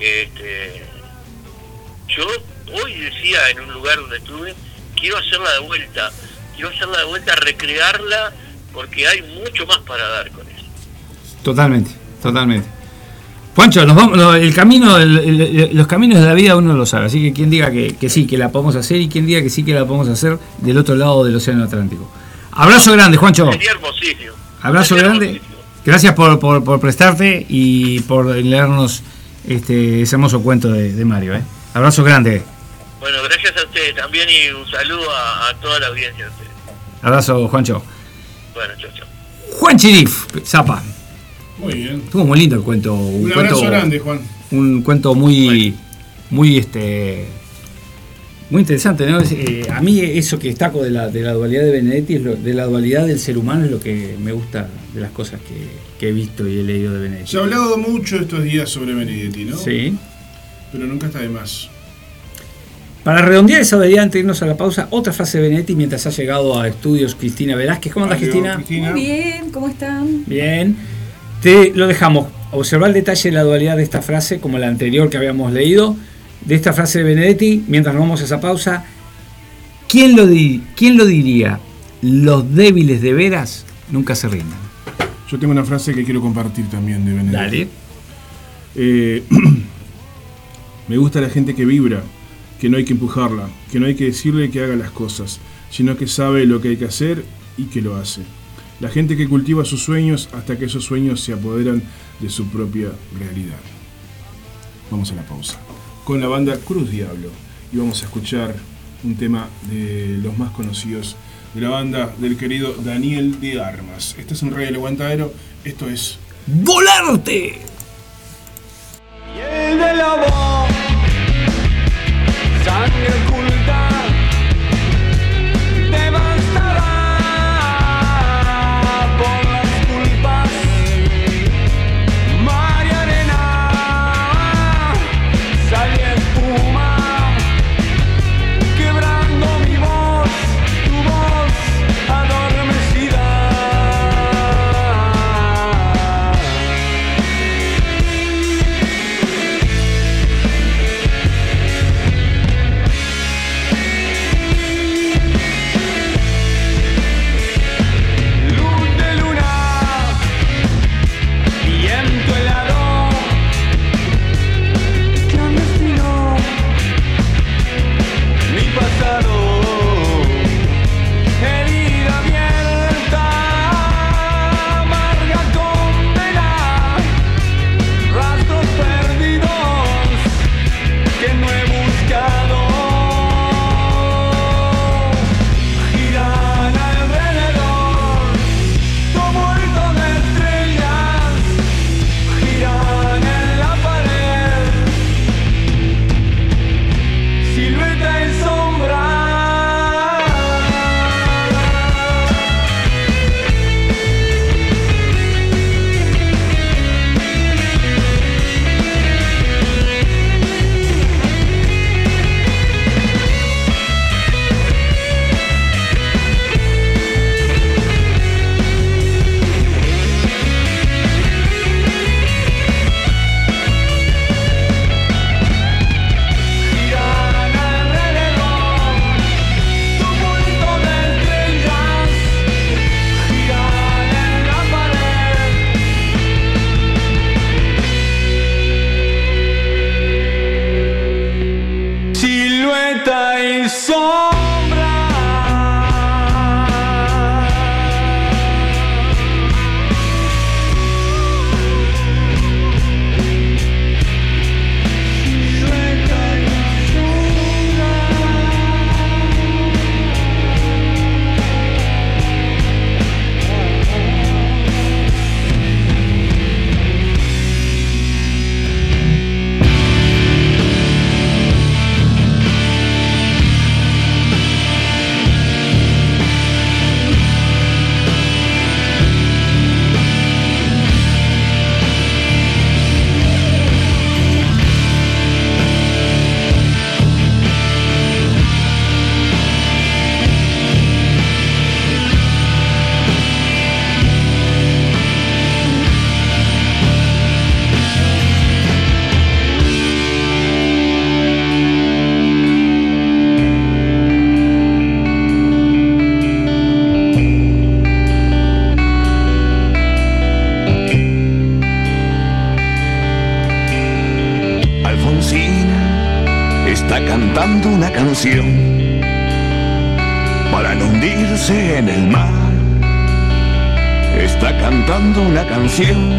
este, yo hoy decía en un lugar donde estuve, quiero hacerla de vuelta, quiero hacerla de vuelta, recrearla, porque hay mucho más para dar con eso. Totalmente, totalmente. Juancho, nos vamos, el camino, el- el- los caminos de la vida uno lo sabe, así que quien diga que, que sí, que la podemos hacer y quien diga que sí, que la podemos hacer del otro lado del Océano Atlántico. Abrazo grande, Juancho. Sería. Abrazo Sería grande. Gracias por, por, por prestarte y por leernos este, ese hermoso cuento de, de Mario. ¿eh? Abrazo grande. Bueno, gracias a ustedes también y un saludo a, a toda la audiencia de ustedes. Abrazo, Juancho. Bueno, chao, chao. Juan Chirif, Zapa. Muy bien. Estuvo muy lindo el cuento. Un, Un cuento, abrazo grande, Juan. un cuento muy, muy, este, muy interesante, ¿no? Es, eh, a mí eso que destaco de la, de la dualidad de Benedetti, es lo- de la dualidad del ser humano, es lo que me gusta de las cosas que, que he visto y he leído de Benedetti. Se ha hablado mucho estos días sobre Benedetti, ¿no? Sí. Pero nunca está de más. Para redondear esa dualidad, antes de irnos a la pausa, otra frase de Benedetti mientras ha llegado a estudios Cristina Velázquez. ¿Cómo andas, Cristina? Cristina. Muy bien, ¿cómo están? Bien. Te lo dejamos. Observar el detalle de la dualidad de esta frase, como la anterior que habíamos leído, de esta frase de Benedetti, mientras nos vamos a esa pausa. ¿Quién lo, di- quién lo diría? Los débiles de veras nunca se rindan. Yo tengo una frase que quiero compartir también de Benedetti. Dale. Eh, me gusta la gente que vibra, que no hay que empujarla, que no hay que decirle que haga las cosas, sino que sabe lo que hay que hacer y que lo hace. La gente que cultiva sus sueños hasta que esos sueños se apoderan de su propia realidad. Vamos a la pausa. Con la banda Cruz Diablo. Y vamos a escuchar un tema de los más conocidos de la banda del querido Daniel de Armas. Este es un rey del aguantadero. Esto es ¡Volarte! Y el de la voz, 你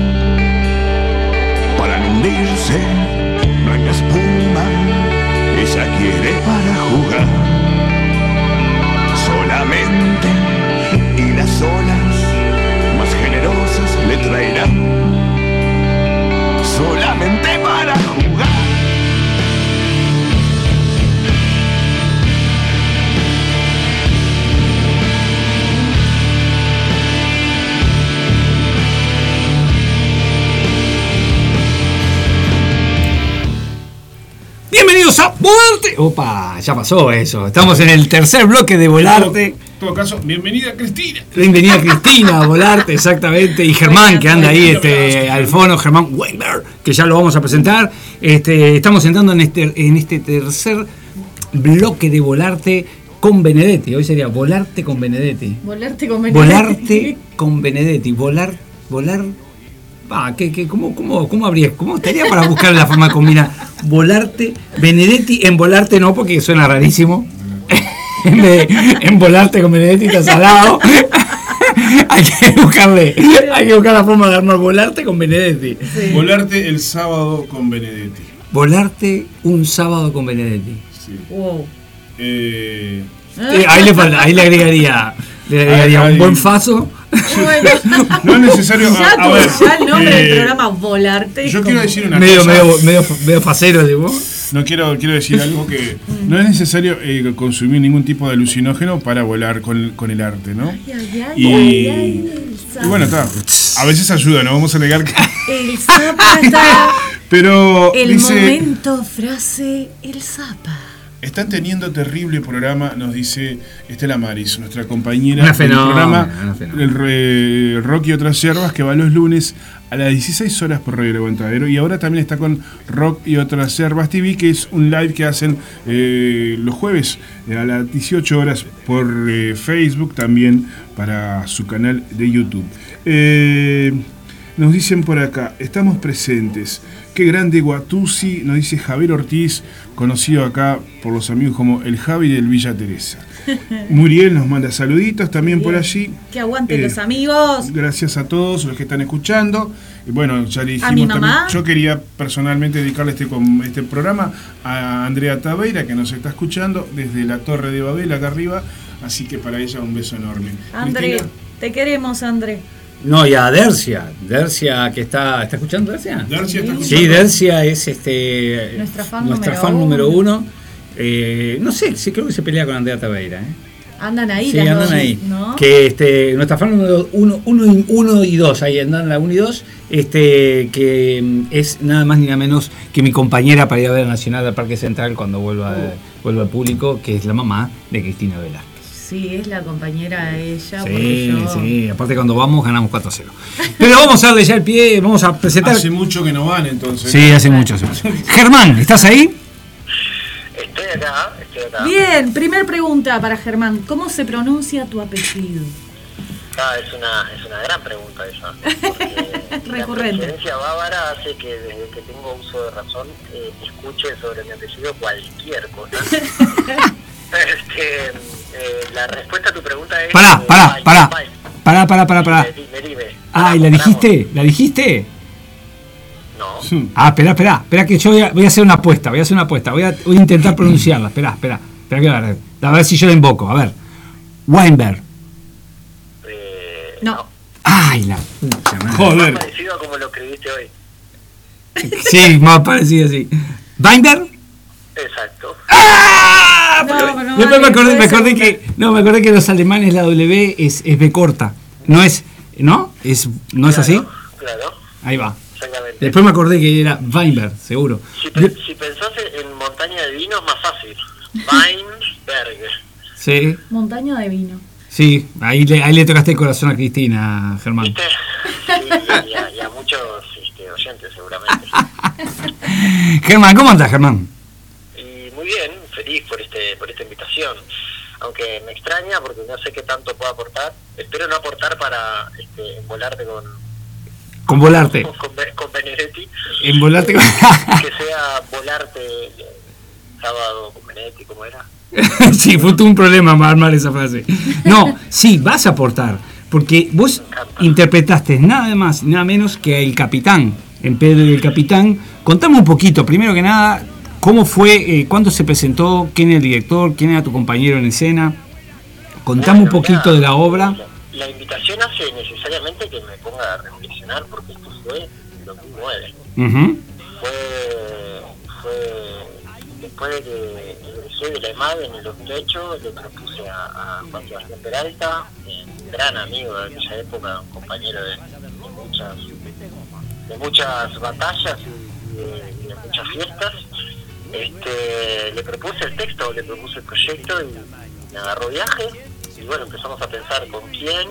ya pasó eso. Estamos en el tercer bloque de Volarte. En todo caso, bienvenida Cristina. Bienvenida Cristina a Volarte, exactamente. Y Germán, que anda ahí, este, al fondo, Germán Weinberg, que ya lo vamos a presentar. Este, estamos entrando en este, en este tercer bloque de Volarte con Benedetti. Hoy sería Volarte con Benedetti. Volarte con Volarte con Benedetti. Volar, volar. Ah, ¿qué, qué, cómo, cómo, ¿Cómo habría? ¿Cómo estaría para buscar la forma de combinar? Volarte, Benedetti en volarte no, porque suena rarísimo. en, vez de- en volarte con Benedetti está salado. hay que buscarle, hay que buscar la forma de armar volarte con Benedetti. Volarte el sábado con Benedetti. Volarte un sábado con Benedetti. Sí. Wow. Eh, Eh, ahí, le falta- ahí le agregaría, le agregaría un buen faso. Bueno, no es necesario. ya, a- a ver, ya el nombre eh, del programa Volarte. Yo como- quiero decir una Medio, cosa. medio, medio, medio facero, digo. No quiero, quiero decir algo que no es necesario eh, consumir ningún tipo de alucinógeno para volar con, con el arte, ¿no? Ay, ay, ay, Y, ay, ay, el y bueno, está. A veces ayuda, no vamos a negar que. El zapa está. Pero El dice. momento frase, el zapa. Están teniendo terrible programa, nos dice Estela Maris, nuestra compañera del programa el Rock y otras yerbas que va los lunes a las 16 horas por Radio El Aguantadero y ahora también está con Rock y otras yerbas TV que es un live que hacen eh, los jueves eh, a las 18 horas por eh, Facebook también para su canal de YouTube. Eh, nos dicen por acá, estamos presentes. Qué grande Guatusi, nos dice Javier Ortiz, conocido acá por los amigos como el Javi del Villa Teresa. Muriel nos manda saluditos también por allí. Que aguanten Eh, los amigos. Gracias a todos los que están escuchando. Y bueno, ya le dijimos A mi también, mamá. yo quería personalmente dedicarle este, este programa a Andrea Tabeira, que nos está escuchando desde la Torre de Babel, acá arriba. Así que para ella un beso enorme. André, Cristina, te queremos, André. No, y a Dercia. Dercia que está. ¿Está escuchando Dercia? Está Sí. Dercia es este Nuestra fan nuestra número fan uno. número uno. Eh, no sé, sí creo que se pelea con Andrea Tabeira. ¿eh? Andan ahí Sí, andan dos, ahí. ¿no? Que este, nuestra fan número uno, uno, y, uno y dos, ahí andan la uno y dos, este, que mm, es nada más ni nada menos que mi compañera para ir a ver a Nacional al Parque Central cuando vuelva, vuelva al público, que es la mamá de Cristina Velázquez. Sí, es la compañera de ella. Sí, yo- sí, aparte cuando vamos ganamos 4-0. Pero vamos a darle ya el pie, vamos a presentar. Hace mucho que no van entonces. Sí, hace mucho, hace mucho. Germán, ¿estás ahí? Estoy acá, estoy acá. Bien, primer pregunta para Germán. ¿Cómo se pronuncia tu apellido? Ah, es una, es una gran pregunta esa. Recurrente. La presencia bávara hace que desde que tengo uso de razón eh, escuche sobre mi apellido cualquier cosa. este, eh, la respuesta a tu pregunta es... Pará, eh, pará, bye, pará. bye. Pará, pará, pará, pará. Dime, dime, dime. Ah, ¿y la dijiste? ¿La dijiste? Sí. Ah, espera, espera, espera que yo voy a, voy a hacer una apuesta, voy a hacer una apuesta, voy a, voy a intentar pronunciarla, espera, espera, espera que a ver, a ver si yo la invoco, a ver. Weinberg. No. Eh, No. Ay, la pucha madre. Joder. Parecido a como lo escribiste hoy. Sí, más parecido así. ¿Weinberg? Exacto. ¡Ah! No, no Después me acordé, me acordé que. No, me acordé que los alemanes la W es, es B corta. No es. ¿No? Es, ¿No es así? Claro, Ahí va. exactamente. Después me acordé que era Weinberg, seguro. Si, pe- si pensás en montaña de vino es más fácil. Weinberg. Sí, Montaña de vino. sí, ahí le, ahí le tocaste el corazón a Cristina, Germán. ¿Viste? Sí, y, a, y a muchos este, oyentes seguramente. Germán, ¿cómo andás, Germán? Muy bien, feliz por este por esta invitación. Aunque me extraña porque no sé qué tanto puedo aportar. Espero no aportar para este, volarte con, Con volarte. con, con Benedetti. En volarte. Que sea volarte sábado con Benetti, ¿cómo era? sí, fue un problema armar esa frase. No, sí, vas a aportar, porque vos interpretaste nada más, nada menos que el capitán, en Pedro y el capitán. Contame un poquito, primero que nada, cómo fue, eh, cuándo se presentó, quién era el director, quién era tu compañero en escena. Contame un poquito de la obra. La, la invitación hace necesariamente que me ponga a reflexionar porque esto fue en 2009. Ujú. Fue, fue después de que egresé de la EMAD en el 2008, le propuse a, a Juan Sebastián Peralta, eh, gran amigo de aquella época, un compañero de, de muchas de muchas batallas y de, y de muchas fiestas. Este, le propuse el texto, le propuse el proyecto y me agarró viaje y bueno, empezamos a pensar con quién.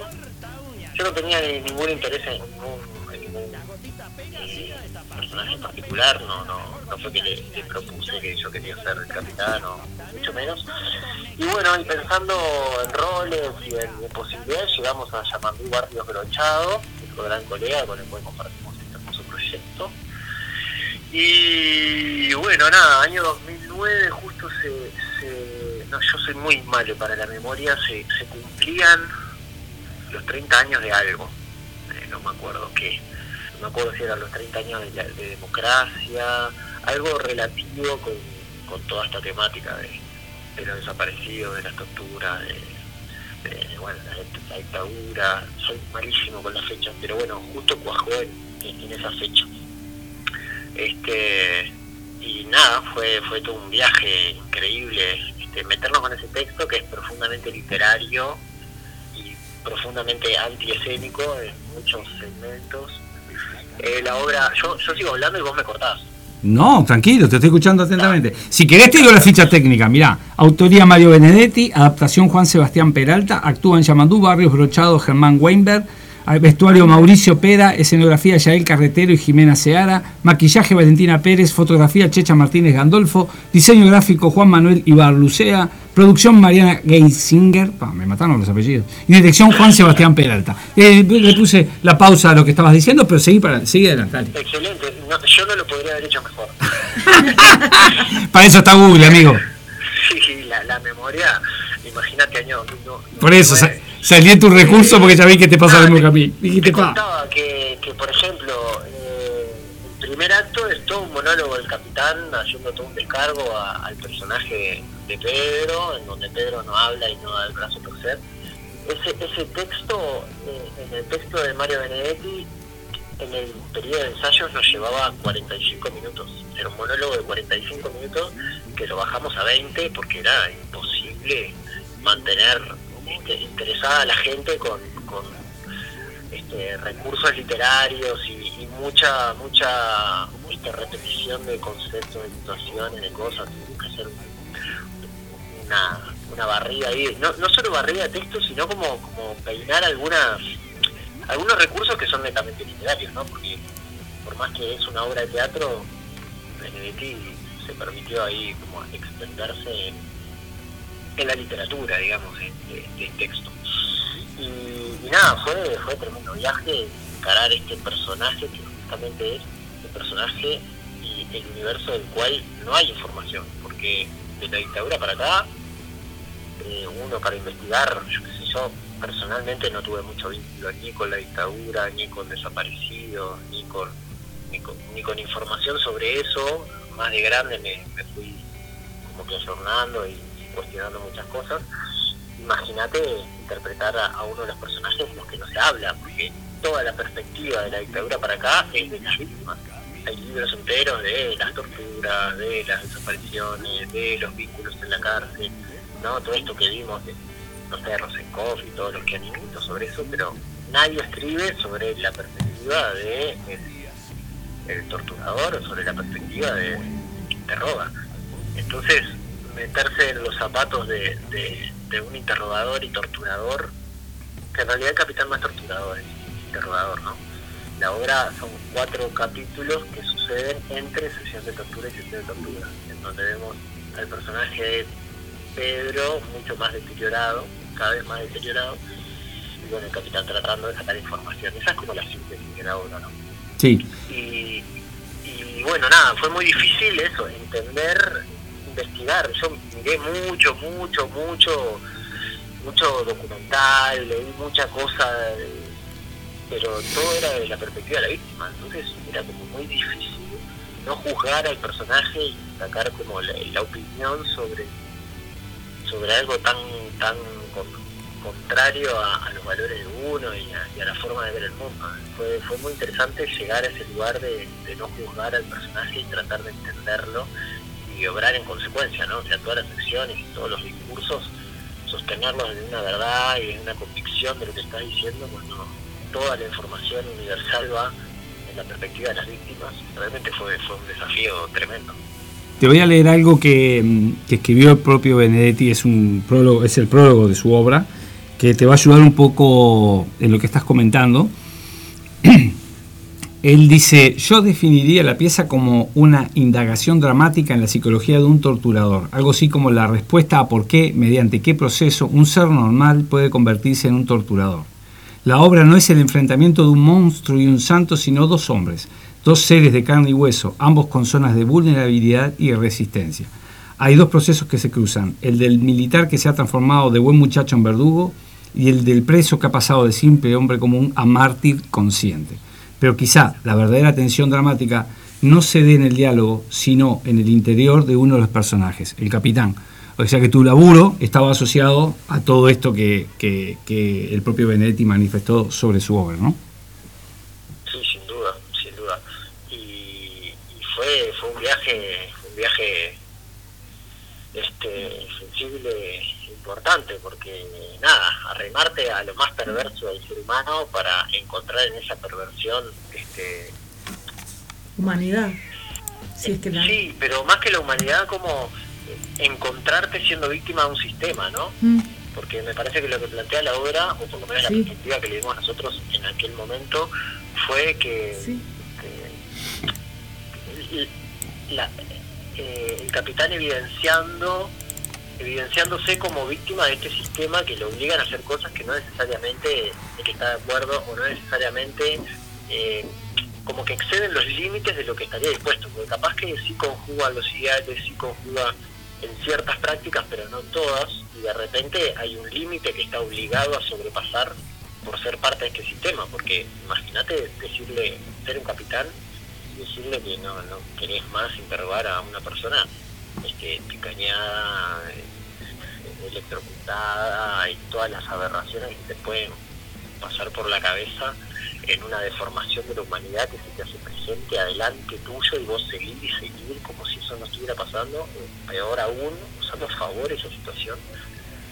Yo no tenía ni- ningún interés en ningún, eh, personaje en particular, no, no, no fue que le, propuse que yo quería ser el capitán o mucho menos. Y bueno, y pensando en roles y en, posibilidades, llegamos a Yamandú Barrios Brochado, otro gran colega con el cual compartimos este hermoso proyecto. Y bueno, nada, año 2009 justo se, se- no, yo soy muy malo para la memoria, se, se cumplían los 30 años de algo, eh, no me acuerdo qué, no me acuerdo si eran los 30 años de, la- de democracia, algo relativo con, con toda esta temática de, los desaparecidos, de las torturas, de, bueno, la, dictadura, soy malísimo con las fechas, pero bueno, justo cuajó en- en esa fecha este y nada fue fue todo un viaje increíble este, meternos con ese texto que es profundamente literario y profundamente antiescénico en muchos segmentos Eh, la obra yo yo sigo hablando y vos me cortás No, tranquilo, te estoy escuchando atentamente. Si querés te digo la ficha técnica, mirá. Autoría Mario Benedetti, adaptación Juan Sebastián Peralta, actúan Yamandú, Barrios Brochado, Germán Weinberg, vestuario Mauricio Pera, escenografía Yael Carretero y Jimena Seara, maquillaje Valentina Pérez, fotografía Checha Martínez Gandolfo, diseño gráfico Juan Manuel Ibar Lucea, producción Mariana Geisinger, me mataron los apellidos, y dirección Juan Sebastián Peralta. Eh, le puse la pausa a lo que estabas diciendo, pero seguí, para, seguí adelante. dale. excelente no, yo no lo podría haber hecho mejor Para eso está Google, amigo. sí la, la memoria imagínate año 2009 Por eso sa- salí en tu recurso porque ya vi que te pasa lo mismo que a mí. Dijiste, contaba que, que, por ejemplo, eh, el primer acto es todo un monólogo del capitán haciendo todo un descargo a- al personaje de Pedro, en donde Pedro no habla y no da el brazo a torcer. Ese, ese texto, eh, en el texto de Mario Benedetti, en el periodo de ensayos nos llevaba 45 minutos. Era un monólogo de 45 minutos que lo bajamos a 20 porque era imposible mantener este, interesada a la gente con, con este, recursos literarios y, y mucha mucha este, repetición de conceptos, de situaciones, de cosas. Tuvo que hacer un- una, una barrida ahí, no, no solo barrida de texto, sino como, como peinar algunas algunos recursos que son netamente literarios, ¿no? Porque por más que es una obra de teatro, Benedetti se permitió ahí como extenderse en, en la literatura, digamos, de, de- del texto. Y, y nada, fue, fue tremendo viaje encarar este personaje que justamente es el personaje y el universo del cual no hay información, porque de la dictadura para acá, eh, uno para investigar, yo qué sé yo, personalmente no tuve mucho vínculo ni con la dictadura, ni con desaparecidos, ni con, ni con, ni con información sobre eso, más de grande me, me fui como que ayornando y cuestionando muchas cosas. Imagínate interpretar a, uno de los personajes de los que no se habla, porque toda la perspectiva de la dictadura para acá es de las víctimas. Hay libros enteros de las torturas, de las desapariciones, de los vínculos en la cárcel, ¿no? Todo esto que vimos de, no sé, y todos los que han escrito sobre eso, pero nadie escribe sobre la perspectiva de el, el torturador, sobre la perspectiva de, de Roda. Entonces, meterse en los zapatos de, de, de un interrogador y torturador, que en realidad el capitán no es torturador, es interrogador, ¿no? La obra son cuatro capítulos que suceden entre sesión de tortura y sesión de tortura, en donde vemos al personaje de Pedro mucho más deteriorado, cada vez más deteriorado, y bueno, el capitán tratando de sacar información. Esa es como la síntesis de la obra, ¿no? Sí. Y, y bueno, nada, fue muy difícil eso, entender investigar. Yo miré mucho, mucho, mucho, mucho documental, leí mucha cosa, pero todo era de la perspectiva de la víctima. Entonces era como muy difícil no juzgar al personaje y sacar como la, opinión sobre sobre algo tan tan con- contrario a, los valores de uno y a, la forma de ver el mundo. Fue, fue muy interesante llegar a ese lugar de no juzgar al personaje y tratar de entenderlo y obrar en consecuencia, ¿no? O sea, todas las acciones y todos los discursos, sostenerlos en una verdad y en una convicción de lo que estás diciendo cuando toda la información universal va en la perspectiva de las víctimas. Realmente fue, fue un desafío tremendo. Te voy a leer algo que, mm, que escribió el propio Benedetti, es, un prólogo, es el prólogo de su obra, que te va a ayudar un poco en lo que estás comentando. Él dice, yo definiría la pieza como una indagación dramática en la psicología de un torturador, algo así como la respuesta a por qué, mediante qué proceso, un ser normal puede convertirse en un torturador. La obra no es el enfrentamiento de un monstruo y un santo, sino dos hombres, dos seres de carne y hueso, ambos con zonas de vulnerabilidad y resistencia. Hay dos procesos que se cruzan, el del militar que se ha transformado de buen muchacho en verdugo y el del preso que ha pasado de simple hombre común a mártir consciente. Pero quizá la verdadera tensión dramática no se dé en el diálogo, sino en el interior de uno de los personajes, el capitán. O sea que tu laburo estaba asociado a todo esto que, que- que el propio Benedetti manifestó sobre su obra, ¿no? Sí, sin duda, sin duda. Y, y fue, fue un viaje, un viaje este, sensible importante, porque nada, arrimarte a lo más perverso del ser humano para encontrar en esa perversión este, Humanidad. Si es que la... Sí, pero más que la humanidad, como encontrarte siendo víctima de un sistema, ¿no? Mm, Porque me parece que lo que plantea la obra, o por lo menos Sí. la perspectiva que le dimos nosotros en aquel momento, fue que, sí. que la- eh, el capitán evidenciando evidenciándose como víctima de este sistema que le obligan a hacer cosas que no necesariamente que estar de acuerdo o no necesariamente eh, como que exceden los límites de lo que estaría dispuesto, porque capaz que sí conjuga los ideales, sí conjuga en ciertas prácticas, pero no todas, y de repente hay un límite que está obligado a sobrepasar por ser parte de este sistema, porque imagínate decirle, ser un capitán y decirle que no, no querés más interrogar a una persona este, picañada, eh, electrocutada y todas las aberraciones que te pueden pasar por la cabeza en una deformación de la humanidad que se te hace presente adelante tuyo y vos seguir y seguir como si eso no estuviera pasando, peor aún, usando a favor esa situación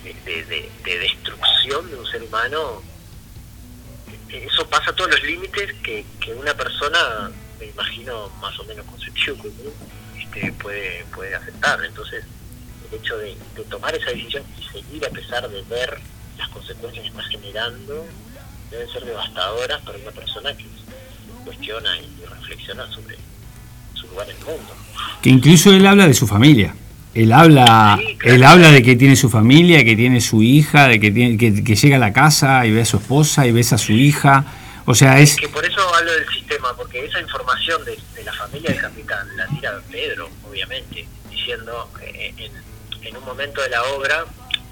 de, de- de- de destrucción de un ser humano, eso pasa todos los límites que, que una persona, me imagino más o menos con este, puede, puede aceptar. Entonces, el hecho de, de tomar esa decisión y seguir a pesar de ver las consecuencias que está generando, deben ser devastadoras para una persona que cuestiona y reflexiona sobre su lugar en el mundo. Que incluso él habla de su familia. Él habla, Sí, claro. él habla de que tiene su familia, que tiene su hija, de que, tiene, que, que llega a la casa y ve a su esposa y ves a su hija. O sea, es... Que por eso hablo del sistema, porque esa información de, de la familia del capitán la tira Pedro, obviamente, diciendo eh, en, en un momento de la obra,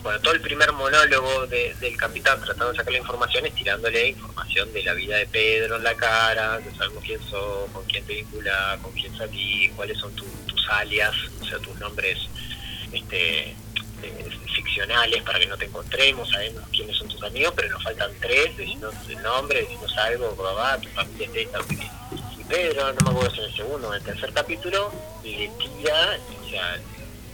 bueno, todo el primer monólogo de- del capitán tratando de sacar la información es tirándole información de la vida de Pedro en la cara, que sabemos quién sos, con quién te vinculas, con quién salís, cuáles son tu- tus alias, o sea, tus nombres este, para que no te encontremos, sabemos quiénes son tus amigos, pero nos faltan tres, decinos el nombre, decinos algo, papá, tu familia es esta, y Pedro, no me acuerdo si en el segundo o en el tercer capítulo, le tira, o sea,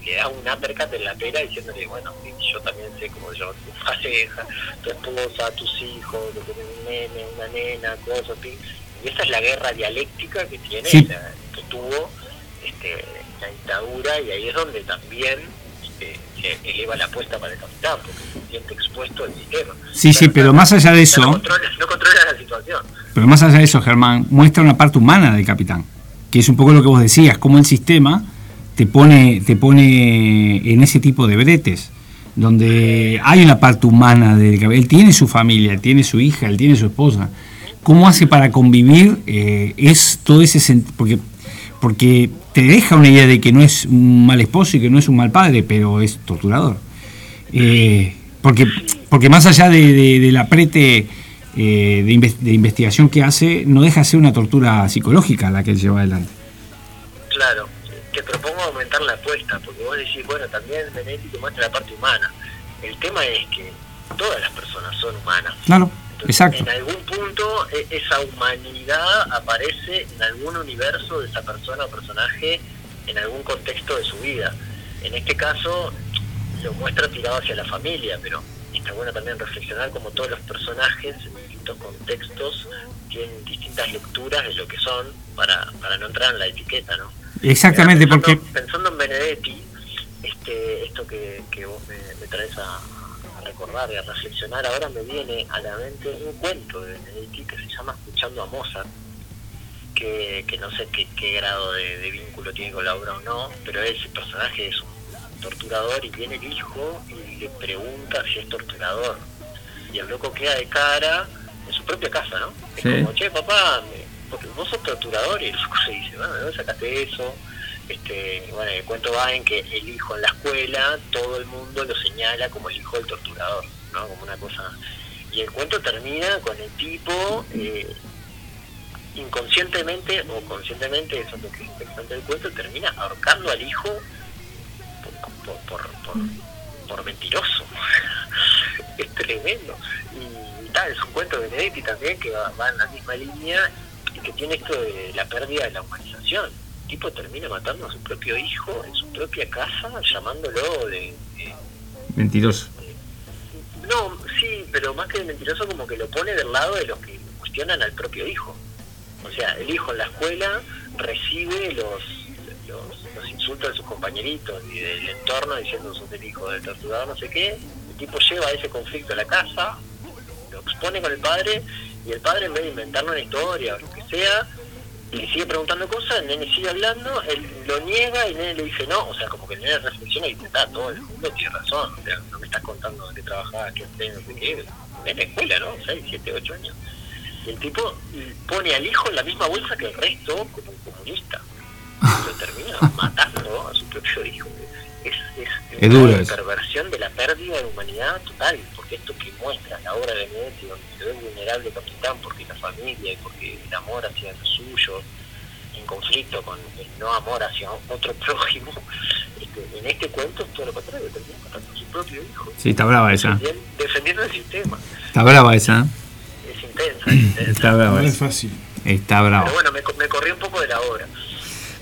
le da un uppercut en la pera diciéndole, bueno, yo también sé cómo se llama tu pareja, tu esposa, tus hijos, que tienen un nene, una nena, cosas, y esa es la guerra dialéctica que tiene, Sí. la- que tuvo este, la dictadura, y ahí es donde también eleva la apuesta para el capitán, porque se siente expuesto al sistema. Sí, sí, pero más allá de No eso, controla, no controla la situación. pero más allá de eso, Germán, muestra una parte humana del capitán, que es un poco lo que vos decías, cómo el sistema te pone, te pone en ese tipo de bretes, donde hay una parte humana del capitán. Él tiene su familia, él tiene su hija, él tiene su esposa. ¿Cómo hace para convivir? Eh, es todo ese porque porque te deja una idea de que no es un mal esposo y que no es un mal padre, pero es torturador. Eh, porque, porque más allá de, de- del aprete eh, de, inves- de investigación que hace, no deja de ser una tortura psicológica la que él lleva adelante. Claro, te propongo aumentar la apuesta, porque vos decís, bueno, también Benedetti te muestra la parte humana. El tema es que todas las personas son humanas. Claro, exacto. En algún punto e- esa humanidad aparece en algún universo de esa persona o personaje en algún contexto de su vida. En este caso lo muestra tirado hacia la familia, pero está bueno también reflexionar como todos los personajes en distintos contextos tienen distintas lecturas de lo que son para, para no entrar en la etiqueta, ¿no? Exactamente, Pensando- porque Pensando en Benedetti, este, esto que, que vos me, me traes a recordar y a reflexionar, ahora me viene a la mente un cuento de Benedetti que se llama Escuchando a Mozart, que, que no sé qué, qué grado de, de vínculo tiene con la obra o no, pero ese personaje es un torturador y viene el hijo y le pregunta si es torturador. Y el loco queda de cara en su propia casa, ¿no? Es Sí. como, che, papá, me- vos sos torturador y el loco se dice, bueno, ¿de dónde sacaste eso? Este, bueno, el cuento va en que el hijo en la escuela, todo el mundo lo señala como el hijo del torturador, ¿no? Como una cosa... Y el cuento termina con el tipo eh, inconscientemente o conscientemente, eso es lo que es interesante del cuento, termina ahorcando al hijo por, por, por, mentiroso. es tremendo. Y, tal, es un cuento de Benedetti también que va, va en la misma línea y que tiene esto de la pérdida de la humanización. El tipo termina matando a su propio hijo en su propia casa, llamándolo de... de- mentiroso. no, sí, pero más que de mentiroso como que lo pone del lado de los que cuestionan al propio hijo. O sea, el hijo en la escuela recibe los, los, los insultos de sus compañeritos y del entorno diciendo sos el hijo del torturador, no sé qué. El tipo lleva ese conflicto a la casa, lo expone con el padre y el padre en vez de inventarle una historia o lo que sea, le sigue preguntando cosas, el nene sigue hablando, él lo niega y el nene le dice no, o sea, como que el nene reflexiona y dice, está, todo el mundo tiene razón, o sea, no me estás contando de qué trabajabas, qué haces, no sé qué, en la escuela, ¿no? 6, 7, 8 años. Y el tipo pone al hijo en la misma bolsa que el resto como un comunista. Lo termina matando a su propio hijo. Es, es, Es una perversión de la pérdida de humanidad total, porque esto que muestra la obra de Benedetti, donde se ve vulnerable capitán porque la familia y porque el amor hacia los suyos, en conflicto con el no amor hacia otro prójimo, este, en este cuento es todo lo contrario, termina matando a su propio hijo, Sí, está brava esa. defendiendo, el sistema. Está brava esa. Es intensa, es intensa. Está brava No es fácil. Está brava. Pero bueno, me, co- me corrí un poco de la obra.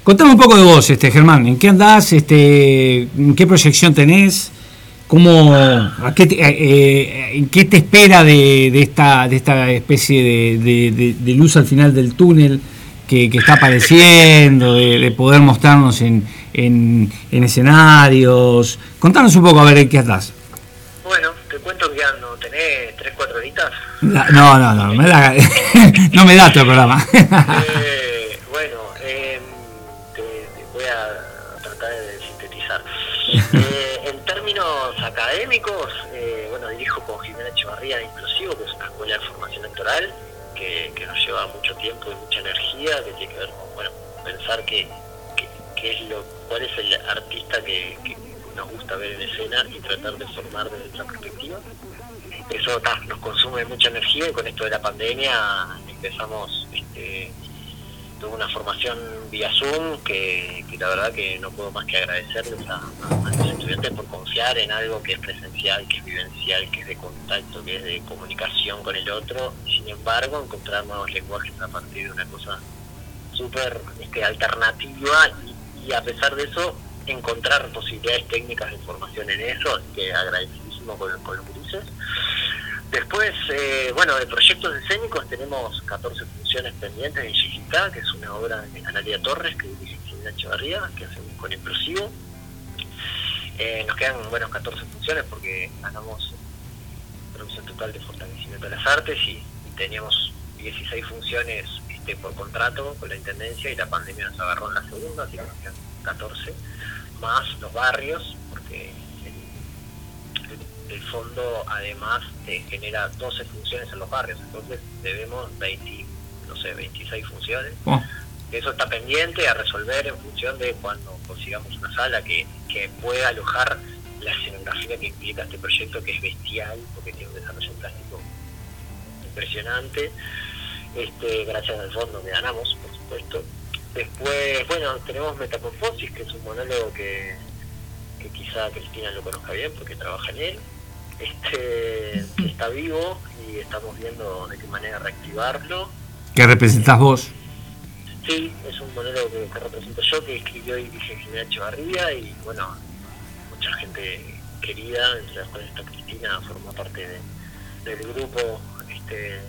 Contame un poco de vos, este Germán. ¿En qué andás? Este, ¿En qué proyección tenés? ¿Cómo, a qué te, eh, eh, ¿En qué te espera de, de esta, de esta especie de, de- de- de luz al final del túnel que, que está apareciendo, de, de poder mostrarnos en, en, en escenarios? Contanos un poco a ver en qué andás. Bueno, te cuento que ando, tenés 3, 4 horitas. La- No, no, no, me da- no me da este programa. Eh, académicos, eh, bueno, dirijo con Jimena Echevarría Inclusivo, que es una escuela de formación actoral que, nos lleva mucho tiempo y mucha energía, que tiene que ver con bueno, pensar que, es lo, cuál es el artista que, que nos gusta ver en escena y tratar de formar desde nuestra perspectiva. Eso ta, nos consume mucha energía y con esto de la pandemia empezamos este, tuve una formación vía Zoom que, la verdad que no puedo más que agradecerles a, a los estudiantes por confiar en algo que es presencial, que es vivencial, que es de contacto, que es de comunicación con el otro. Sin embargo, encontrar nuevos lenguajes a partir de una cosa súper este, alternativa y, a pesar de eso encontrar posibilidades técnicas de formación en eso, que agradecidísimo con, con los gurises. Después, eh, bueno, de proyectos escénicos tenemos 14 funciones pendientes en Chiquitá, que es una obra de Analia Torres, que dirige Cristina Echevarría, que hacemos con Implosivo. Eh, nos quedan, bueno, 14 funciones porque ganamos producción total de fortalecimiento de las artes y, y teníamos 16 funciones este, por contrato con la Intendencia y la pandemia nos agarró en la segunda, así que nos quedan 14, más los barrios, porque el, fondo además te genera 12 funciones en los barrios, entonces debemos 20, no sé, 26 funciones. Oh, eso está pendiente a resolver en función de cuando consigamos una sala que, que pueda alojar la escenografía que implica este proyecto, que es bestial, porque tiene un desarrollo plástico impresionante, este, gracias al fondo que ganamos, por supuesto. Después, bueno, tenemos Metamorfosis, que es un monólogo que, que quizá Cristina lo conozca bien porque trabaja en él. Este, que está vivo y estamos viendo de qué manera reactivarlo. ¿Qué representás vos? Sí, es un monólogo que, que represento yo, que escribió y dije Ginebra Echevarría y bueno, mucha gente querida, entre las cuales está Cristina, forma parte de- del grupo este,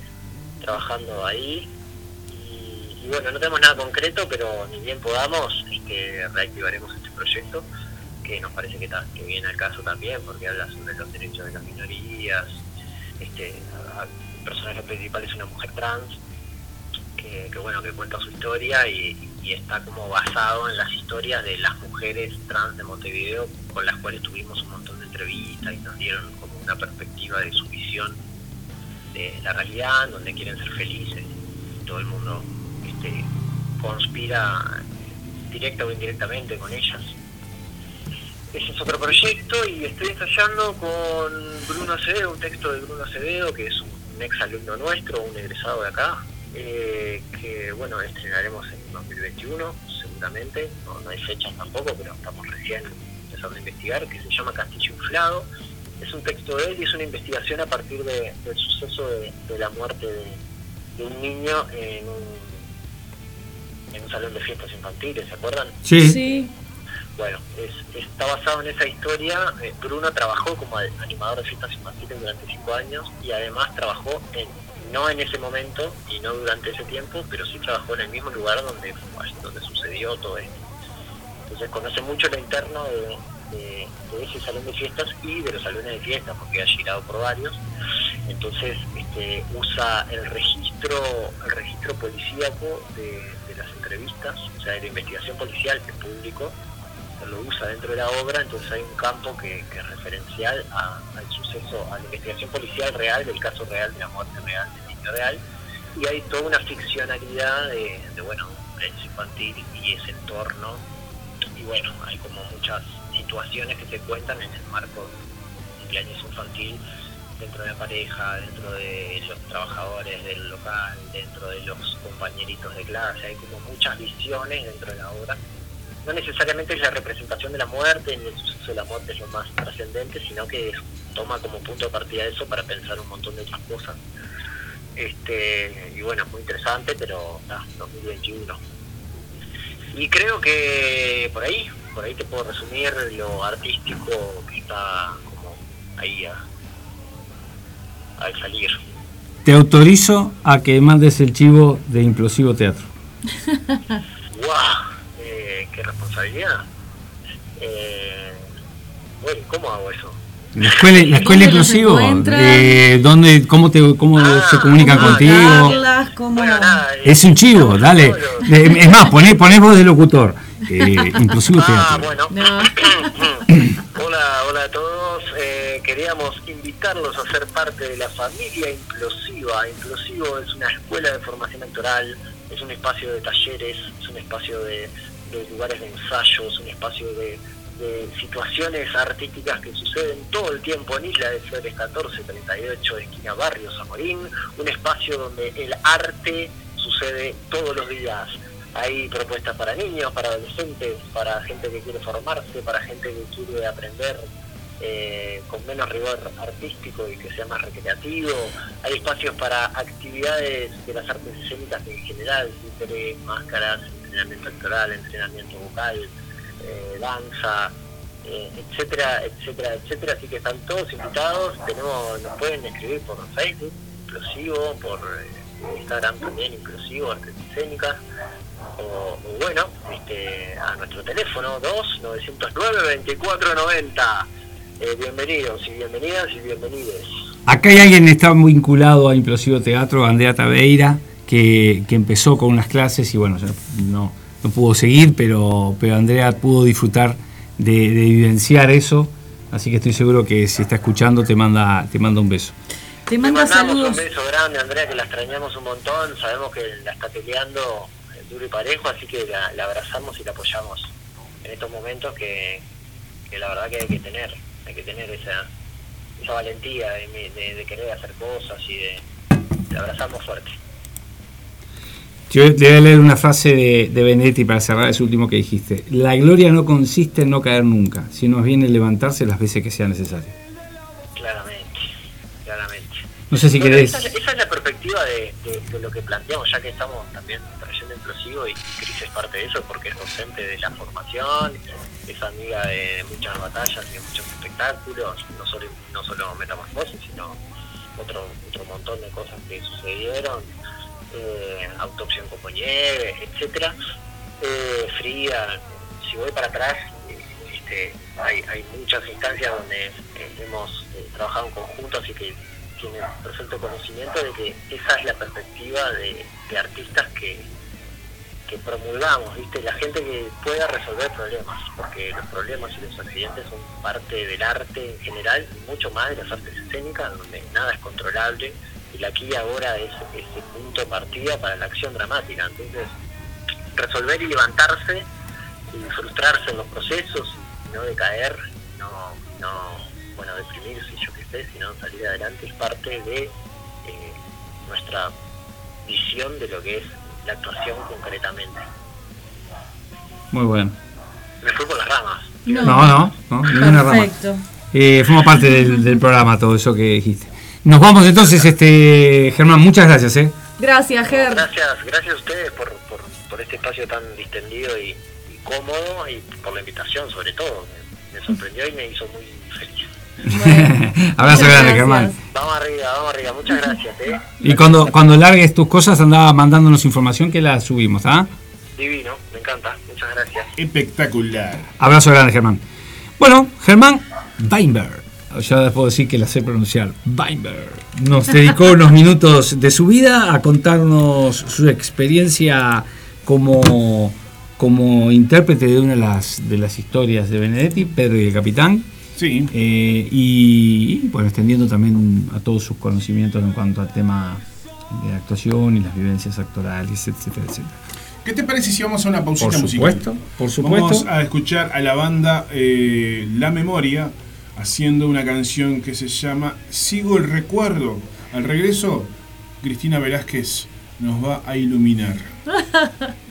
trabajando ahí. Y, y bueno, no tenemos nada concreto, pero ni bien podamos, este, reactivaremos este proyecto, que nos parece que, que viene al caso también, porque habla sobre los derechos de las minorías. Este, personaje principal es una mujer trans, que, bueno que cuenta su historia y, está como basado en las historias de las mujeres trans de Montevideo con las cuales tuvimos un montón de entrevistas y nos dieron como una perspectiva de su visión de la realidad, donde quieren ser felices todo el mundo este, conspira directa o indirectamente con ellas. Ese es otro proyecto y estoy ensayando con Bruno Acevedo, un texto de Bruno Acevedo, que es un ex alumno nuestro, un egresado de acá, eh, que bueno, estrenaremos en 2021 seguramente, no, no hay fechas tampoco, pero estamos recién empezando a investigar, que se llama Castillo Inflado. Es un texto de él y es una investigación a partir de- del suceso de, de la muerte de, de un niño en un, en un salón de fiestas infantiles, ¿se acuerdan? Sí. Sí. Bueno, es- está basado en esa historia. Eh, Bruno trabajó como animador de fiestas infantiles durante cinco años y además trabajó en, no en ese momento y no durante ese tiempo, pero sí trabajó en el mismo lugar donde, donde sucedió todo esto. Entonces conoce mucho lo interno de, ese salón de fiestas y de los salones de fiestas, porque ha girado por varios. Entonces este, usa el registro, el registro policíaco de, de las entrevistas, o sea, de la investigación policial que público lo usa dentro de la obra, entonces hay un campo que, que es referencial a- al suceso, a la investigación policial real, del caso real, de la muerte real, del niño real, y hay toda una ficcionalidad de, de, bueno, cumpleaños infantil y ese entorno, y bueno, hay como muchas situaciones que se cuentan en el marco de cumpleaños infantil dentro de la pareja, dentro de los trabajadores del local, dentro de los compañeritos de clase, hay como muchas visiones dentro de la obra no necesariamente es la representación de la muerte, ni el suceso de la muerte es lo más trascendente, sino que toma como punto de partida eso para pensar un montón de otras cosas. Este, y bueno, es muy interesante, pero ah, 2021. Y creo que por ahí, por ahí te puedo resumir lo artístico que está como ahí a- al salir. Te autorizo a que mandes el chivo de Implosivo Teatro. ¡Guau! ¡Qué responsabilidad! Eh, bueno, ¿cómo hago eso? La escuela, la escuela ¿Dónde los Implosivo, encuentran? eh, ¿dónde, ¿cómo, te, cómo Ah, se comunica ¿cómo contigo? Bueno, nada, eh, Es un chivo, dale. Eh, Es más, poné, poné voz de locutor. Eh, Implosivo Ah, Teatro. bueno. No. hola, hola a todos. Eh, queríamos invitarlos a ser parte de la familia Implosiva. Implosivo es una escuela de formación actoral, es un espacio de talleres, es un espacio de, de lugares de ensayo, es un espacio de, situaciones artísticas que suceden todo el tiempo en Isla de Flores 1438, esquina Barrio Zamorín, un espacio donde el arte sucede todos los días. Hay propuestas para niños, para adolescentes, para gente que quiere formarse, para gente que quiere aprender eh, con menos rigor artístico y que sea más recreativo. Hay espacios para actividades de las artes escénicas en general, títere, máscaras, entrenamiento actoral, entrenamiento vocal, eh, danza, eh, etcétera, etcétera, etcétera. Así que están todos invitados. Tenemos, nos pueden escribir por Facebook, inclusivo, por eh, Instagram también, inclusivo, artes escénicas. O, bueno, este, a nuestro teléfono 2 909 2490. Eh, bienvenidos y bienvenidas y bienvenides. Acá hay alguien que está vinculado a Implosivo Teatro, Andrea Tabeira, que, que empezó con unas clases y bueno, ya no, no pudo seguir, pero, pero Andrea pudo disfrutar de, de vivenciar eso. Así que estoy seguro que si está escuchando te manda, te manda un beso. Te manda mandamos saludos. un beso grande, Andrea, que la extrañamos un montón. Sabemos que la está peleando duro y parejo, así que la, la abrazamos y la apoyamos en estos momentos que, que la verdad que hay que tener, hay que tener esa, esa valentía de, de- de querer hacer cosas y de, la abrazamos fuerte. Yo le voy a leer una frase de, de Benedetti para cerrar ese último que dijiste. La gloria no consiste en no caer nunca, sino más bien en levantarse las veces que sea necesario. Claramente, claramente. No sé si querés... Esa, es- esa es la perspectiva de, de- de lo que planteamos, ya que estamos también trayendo inclusivo y Cris es parte de eso porque es docente de la formación, es amiga de muchas batallas y de muchos espectáculos, no solo, no solo Metamorfosis, sino otro, otro montón de cosas que sucedieron, eh, como nieve, etcétera. Eh, Frida, si voy para atrás, este, hay, hay muchas instancias donde eh, hemos eh, trabajado en conjunto, así que tiene perfecto conocimiento de que esa es la perspectiva de, artistas que, que promulgamos, ¿viste? La gente que pueda resolver problemas, porque los problemas y los accidentes son parte del arte en general, mucho más de las artes escénicas, donde nada es controlable, y la aquí y ahora es ese punto de partida para la acción dramática. Entonces, resolver y levantarse, y frustrarse en los procesos, y no decaer, no, no bueno, deprimirse, yo qué sé, sino salir adelante, es parte de eh, nuestra visión de lo que es la actuación concretamente. Muy bueno. Me fui por las ramas. No, no, no, ninguna rama. Perfecto. Eh, forma parte del, del programa todo eso que dijiste. Nos vamos entonces, este Germán, muchas gracias, ¿eh? Gracias, Ger. Gracias, gracias a ustedes por, por, por este espacio tan distendido y, y cómodo y por la invitación sobre todo. Me, me sorprendió y me hizo muy feliz. Abrazo grande, Germán. Vamos arriba, vamos arriba. Muchas gracias, ¿eh? Y cuando, cuando largues tus cosas, andaba mandándonos información que la subimos, ¿ah? Divino, me encanta. Muchas gracias. Espectacular. Abrazo grande, Germán. Bueno, Germán Weinberg, ya les puedo decir que la sé pronunciar, Weinberg, nos dedicó unos minutos de su vida a contarnos su experiencia como, como intérprete de una de las, de las historias de Benedetti, Pedro y el Capitán. Sí. Eh, y, y, bueno, extendiendo también a todos sus conocimientos en cuanto al tema de actuación y las vivencias actorales, etcétera, etcétera. ¿Qué te parece si vamos a una pausita Por musical? supuesto, por supuesto. Vamos a escuchar a la banda eh, La Memoria haciendo una canción que se llama Sigo el Recuerdo. Al regreso, Cristina Velázquez nos va a iluminar.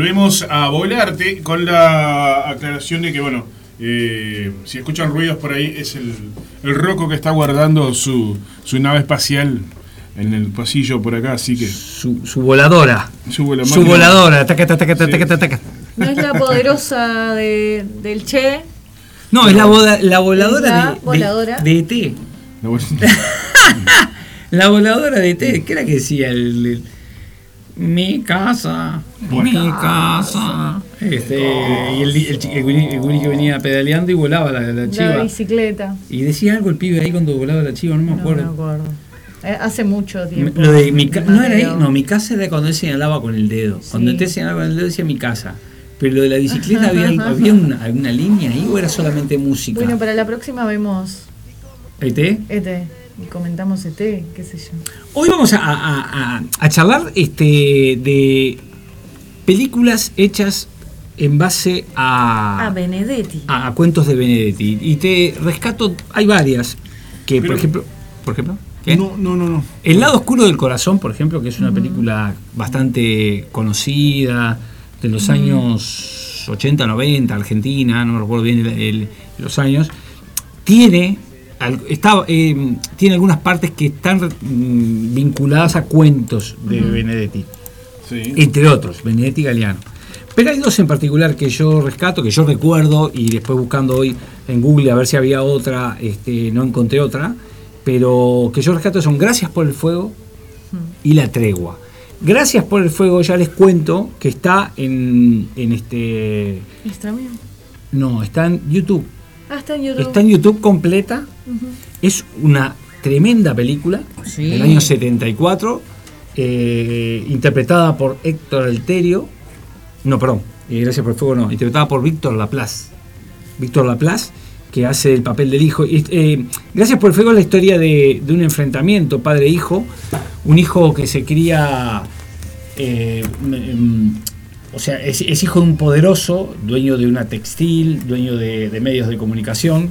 Volvemos a volarte con la aclaración de que, bueno, eh, si escuchan ruidos por ahí, es el, el Rocco que está guardando su, su nave espacial en el pasillo por acá, así que. Su, su voladora. Su, vola- Su voladora. Taca, taca, taca, taca, taca, taca. ¿No es la poderosa de, del Che? No, es la, boda- la voladora La de, de- voladora. de ET. La vol- La voladora de ET. ¿Qué era que decía? El, el- mi casa. Mi casa. Este, y el, el, el guri- que venía pedaleando y volaba la, la La chiva. bicicleta. Y decía algo el pibe ahí cuando volaba la chiva, no me No me acuerdo. acuerdo. Eh, hace mucho tiempo. Lo de mi no era ahí, no, mi casa era cuando él señalaba con el dedo. Cuando él señalaba con el dedo decía mi casa. Pero lo de la bicicleta había, había una, alguna línea ahí o era solamente música. Bueno, para la próxima vemos ¿ET? ET. Y comentamos ET, qué sé yo. Hoy vamos a, a- a- a charlar este, de películas hechas en base a, Ah, Benedetti. a- a cuentos de Benedetti. Y te rescato, hay varias, que por ejemplo... ¿Por ejemplo? ¿Qué? No, no, no, no. El lado oscuro del corazón, por ejemplo, que es una película bastante conocida, de los años 80, 90, Argentina, no recuerdo bien el- el- los años, tiene, está, eh, tiene algunas partes que están mm, vinculadas a cuentos de Benedetti, Sí. entre otros, Benedetti y Galeano. Pero hay dos en particular que yo rescato, que yo recuerdo, y después buscando hoy en Google a ver si había otra, este, no encontré otra, pero que yo rescato son Gracias por el Fuego y La Tregua. Gracias por el Fuego, ya les cuento que está en, en este... ¿Está bien? No, está en YouTube. Ah, está en YouTube. Está en YouTube completa. Es una tremenda película Sí. del año 74, eh, interpretada por Héctor Alterio. No, perdón, eh, Gracias por el Fuego no, interpretada por Víctor Laplace. Víctor Laplace, que hace el papel del hijo. Eh, Gracias por el Fuego es la historia de, un enfrentamiento padre-hijo. Un hijo que se cría. eh, mm, o sea, es, es hijo de un poderoso, dueño de una textil, dueño de, de medios de comunicación.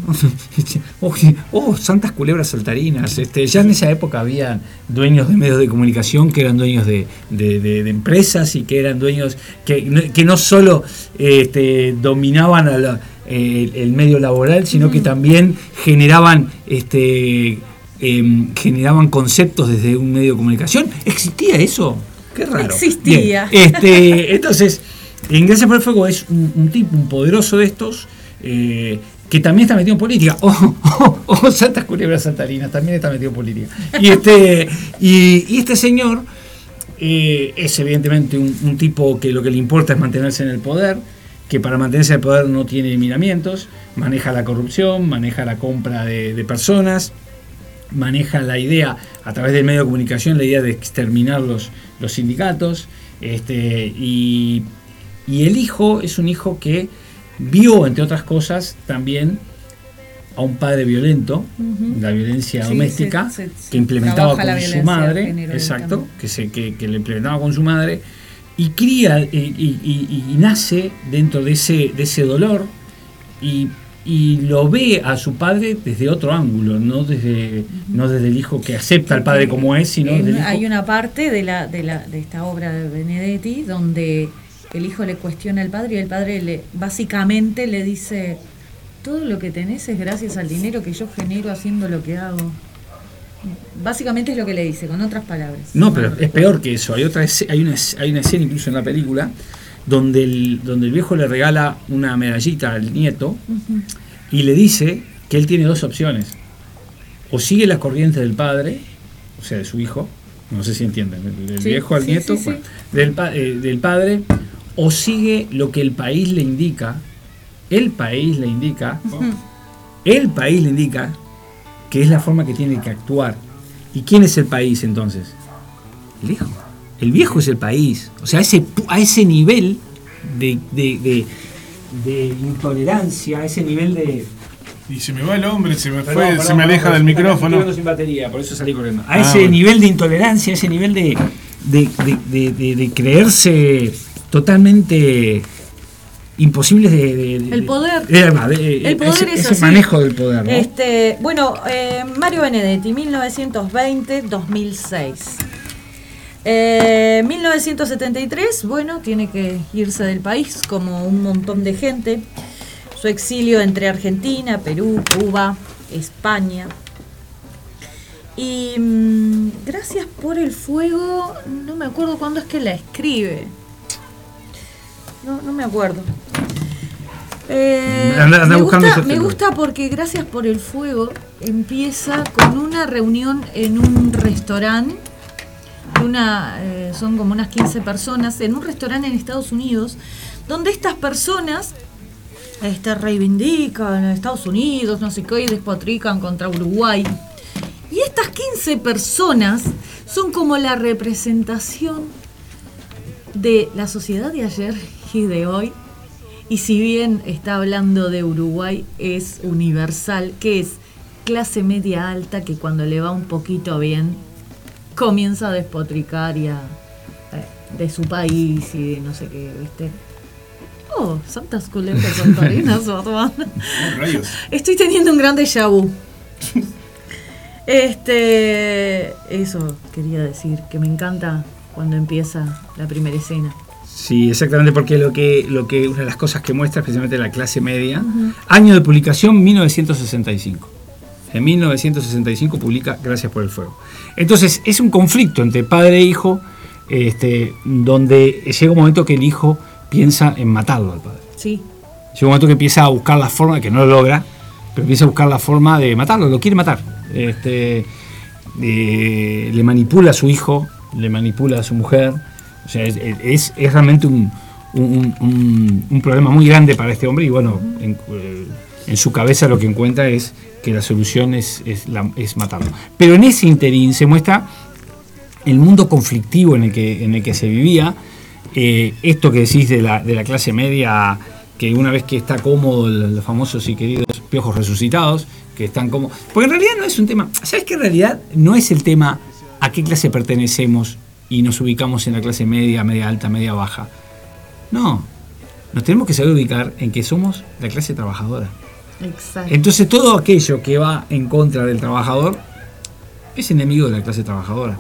oh, oh, santas culebras saltarinas. Este, ya en esa época había dueños de medios de comunicación que eran dueños de, de- de- de empresas y que eran dueños que, no- que no solo este, dominaban a la- eh, el medio laboral, sino que también generaban este, em, generaban conceptos desde un medio de comunicación. ¿Existía eso? Qué raro. Existía. Bien, este, entonces, en Gracias por el Fuego es un, un tipo, un poderoso de estos, eh, que también está metido en política. Oh, oh, oh, Santas Culebras Saltarinas, también está metido en política. Y este, y, y este señor eh, es evidentemente un, un tipo que lo que le importa es mantenerse en el poder, que para mantenerse en el poder no tiene miramientos, maneja la corrupción, maneja la compra de, de personas, maneja la idea, a través del medio de comunicación, la idea de exterminar los, los sindicatos. Este, y, y el hijo es un hijo que vio, entre otras cosas, también a un padre violento, la violencia Sí, doméstica, se- se- que implementaba con su madre, exacto, que, se, que, que le implementaba con su madre, y cría y- y nace dentro de ese, de ese dolor y, y lo ve a su padre desde otro ángulo, no desde, no desde el hijo que acepta al padre como es, sino desde el hijo. hay una parte de, la, de, la, de esta obra de Benedetti donde el hijo le cuestiona al padre y el padre le básicamente le dice, todo lo que tenés es gracias al dinero que yo genero haciendo lo que hago. Básicamente es lo que le dice, con otras palabras. No, pero es peor que eso. Hay otra hay una, hay una escena incluso en la película donde el, donde el viejo le regala una medallita al nieto y le dice que él tiene dos opciones. O sigue las corrientes del padre, o sea, de su hijo, no sé si entienden, del, Sí, viejo al sí, nieto, sí, sí. bueno, Del, pa- eh, del padre, o sigue lo que el país le indica, el país le indica, el país le indica que es la forma que tiene que actuar. ¿Y quién es el país entonces? El hijo. El viejo es el país. O sea, a ese, pu- a ese nivel de, de- de- de intolerancia, a ese nivel de... Y se me va el hombre, se me fue, Perdón, se perdón, me aleja perdón, del estoy micrófono. sin batería, por eso salí corriendo. A Ah, ese bueno. nivel de intolerancia, a ese nivel de, de, de- de- de- de creerse totalmente imposibles de... de- de- El poder. de- de- de- El poder ese, es ese así. manejo del poder, ¿no? Este, bueno, eh, Mario Benedetti, 1920-2006. Eh, 1973, bueno, tiene que irse del país como un montón de gente. Su exilio entre Argentina, Perú, Cuba, España. Y mm, gracias por el fuego, no me acuerdo cuándo es que la escribe. No, no me acuerdo. Eh, Anda- anda me, gusta, me gusta porque Gracias por el fuego empieza con una reunión en un restaurante. Eh, son como unas 15 personas en un restaurante en Estados Unidos, donde estas personas este, reivindican a Estados Unidos, no sé qué, y despotrican contra Uruguay. Y estas 15 personas son como la representación de la sociedad de ayer y de hoy. Y si bien está hablando de Uruguay, es universal, que es clase media alta que cuando le va un poquito bien, comienza a despotricar y a, eh, de su país y de no sé qué, ¿viste? Oh, santas saltarinas, Batman. Estoy teniendo un gran déjà vu. Este, eso quería decir, que me encanta cuando empieza la primera escena. Sí, exactamente, porque lo que, lo que una de las cosas que muestra especialmente la clase media, año de publicación 1965. En 1965 publica Gracias por el Fuego. Entonces es un conflicto entre padre e hijo, este, donde llega un momento que el hijo piensa en matarlo al padre. Sí, Llega un momento que empieza a buscar la forma, que no lo logra, pero empieza a buscar la forma de matarlo, lo quiere matar. Este, eh, le manipula a su hijo, le manipula a su mujer. O sea, es, es- es realmente un, un- un- un problema muy grande para este hombre y bueno, en, eh, en su cabeza lo que encuentra es que la solución es, es, matarlo. Pero en ese interín se muestra el mundo conflictivo en el que, en el que se vivía, eh, esto que decís de la, de la clase media, que una vez que está cómodo, los famosos y queridos piojos resucitados, que están como... Porque en realidad no es un tema, ¿sabes que en realidad no es el tema a qué clase pertenecemos y nos ubicamos en la clase media, media alta, media baja? No, nos tenemos que saber ubicar en que somos la clase trabajadora. Entonces todo aquello que va en contra del trabajador es enemigo de la clase trabajadora.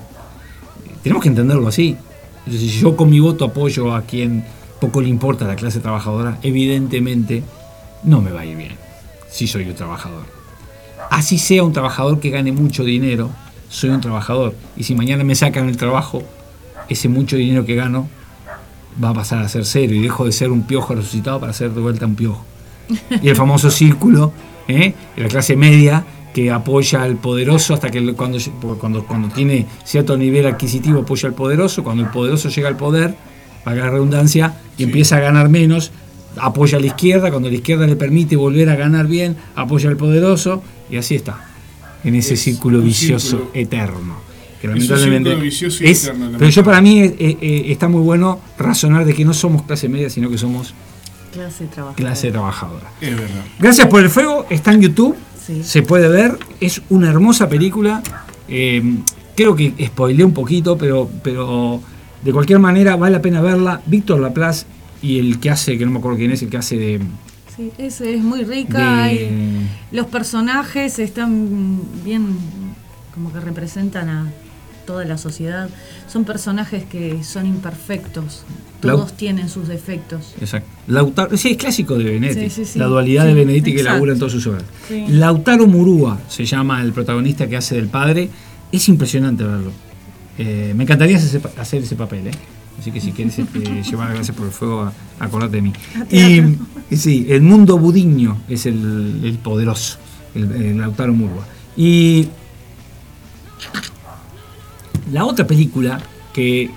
Tenemos que entenderlo así. Entonces, si yo con mi voto apoyo a quien poco le importa a la clase trabajadora, evidentemente no me va a ir bien si soy un trabajador. Así sea un trabajador que gane mucho dinero, soy un trabajador. Y si mañana me sacan el trabajo, ese mucho dinero que gano va a pasar a ser cero y dejo de ser un piojo resucitado para ser de vuelta un piojo. Y el famoso círculo, ¿eh? la clase media que apoya al poderoso hasta que cuando, cuando, cuando tiene cierto nivel adquisitivo apoya al poderoso, cuando el poderoso llega al poder, para la redundancia, y empieza a ganar menos, apoya a la izquierda, cuando la izquierda le permite volver a ganar bien, apoya al poderoso, y así está, en ese Es círculo vicioso círculo. eterno. Que Es un lamentablemente círculo vicioso y es- eterno, pero yo para mí eh, eh, está muy bueno razonar de que no somos clase media, sino que somos Clase trabajadora. clase trabajadora. Es verdad. Gracias por el fuego, está en YouTube, Sí. se puede ver, es una hermosa película. eh, creo que spoileé un poquito, pero, pero de cualquier manera vale la pena verla. Víctor Laplace y el que hace, que no me acuerdo quién es, el que hace de. Sí, es, es muy rica. de- y los personajes están bien, como que representan a toda la sociedad. Son personajes que son imperfectos. Lau- Todos tienen sus defectos. Exacto. Lautaro, sí, es clásico de Benedetti. Sí, sí, sí. La dualidad de Sí, Benedetti que labura en todas sus obras. Lautaro Murúa se llama el protagonista que hace del padre. Es impresionante verlo. Eh, me encantaría hacer ese, pa- hacer ese papel, ¿eh? Así que si quieres eh, llevar gracias por el fuego, a- acordate de mí. Y, y sí, el mundo budiño es el, el poderoso, el, el Lautaro Murúa. Y la otra película que,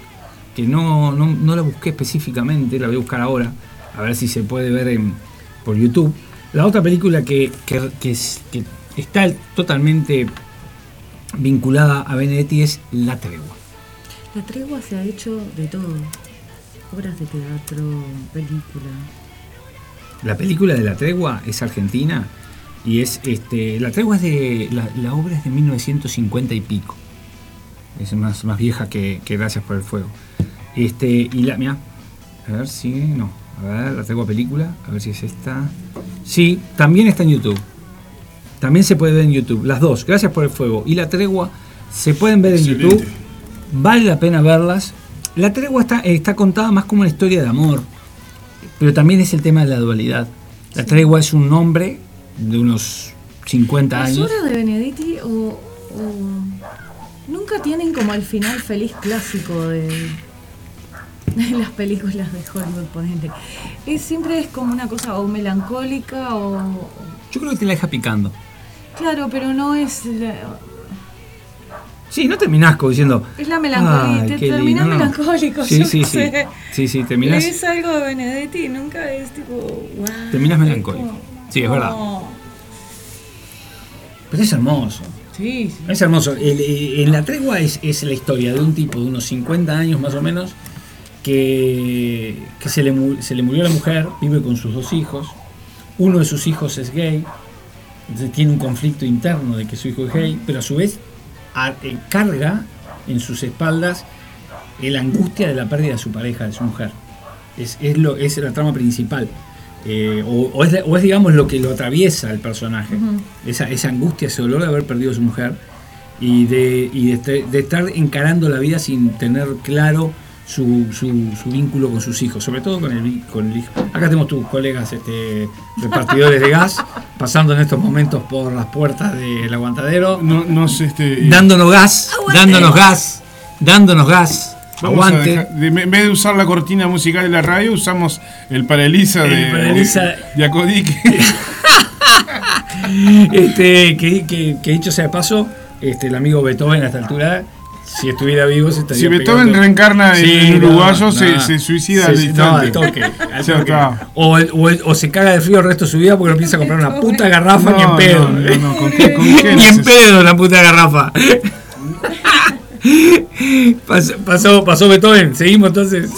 que no, no, no la busqué específicamente, la voy a buscar ahora, a ver si se puede ver en- por YouTube. La otra película que, que- que es- que está totalmente vinculada a Benedetti es La Tregua. La tregua se ha hecho de todo. Obras de teatro, película. La película de La Tregua es argentina y es este La Tregua es de la, la obra es de 1950 y pico. Es más, más vieja que, que Gracias por el Fuego. Este, y la mira, a ver si no, a ver, La Tregua película, a ver si es esta. Sí, también está en YouTube. También se puede ver en YouTube. Las dos, Gracias por el Fuego y La Tregua se pueden ver en Excelente. YouTube. vale la pena verlas. La tregua está, está contada más como una historia de amor, pero también es el tema de la dualidad. La tregua es un hombre de unos 50 Las años. obras de Benedetti o, o- nunca tienen como el final feliz clásico de las películas de Hollywood, ponente. Es, siempre es como una cosa o melancólica o... Yo creo que te la deja picando. Claro, pero no es la, Sí, no terminás como diciendo. es la melancolía. "Ay, te terminás lindo", no. melancólico. Sí, yo sí, no sí. sé. Sí, sí, terminás, Lees algo de Benedetti nunca es tipo... Wow, terminás melancólico. Sí, es verdad. Pero es hermoso. Sí, sí. Es hermoso. El- en la tregua es, es la historia de un tipo de unos 50 años más o menos que, que se, le, se le murió la mujer, vive con sus dos hijos. Uno de sus hijos es gay, entonces tiene un conflicto interno de que su hijo es gay, pero a su vez eh, carga en sus espaldas la angustia de la pérdida de su pareja, de su mujer. Es, es, lo, es la trama principal. Eh, o, o es, o es, digamos, lo que lo atraviesa el personaje. esa, esa angustia, ese dolor de haber perdido a su mujer y de, y de, de estar encarando la vida sin tener claro su, su- su vínculo con sus hijos, sobre todo con el, con el hijo. Acá tenemos tus colegas este, repartidores de gas pasando en estos momentos por las puertas del aguantadero, No, no sé, este. dándonos gas, dándonos gas, dándonos gas. vamos a Aguante. dejar- de- en vez de usar la cortina musical de la radio, usamos el paralisa El de, de, de Acodique. este, que, que- que dicho sea de paso, este, el amigo Beethoven a esta altura, si estuviera vivo, se estaría Si Beethoven pegando- reencarna en- en no, uruguayo, se- se suicida al no, toque, al. O, el- o el- o se caga de frío el resto de su vida porque no empieza a comprar una puta garrafa ni en No, pedo. no, no, no, ¿con qué- con qué ni en pedo la puta garrafa. pasó, pasó, pasó Beethoven, seguimos entonces.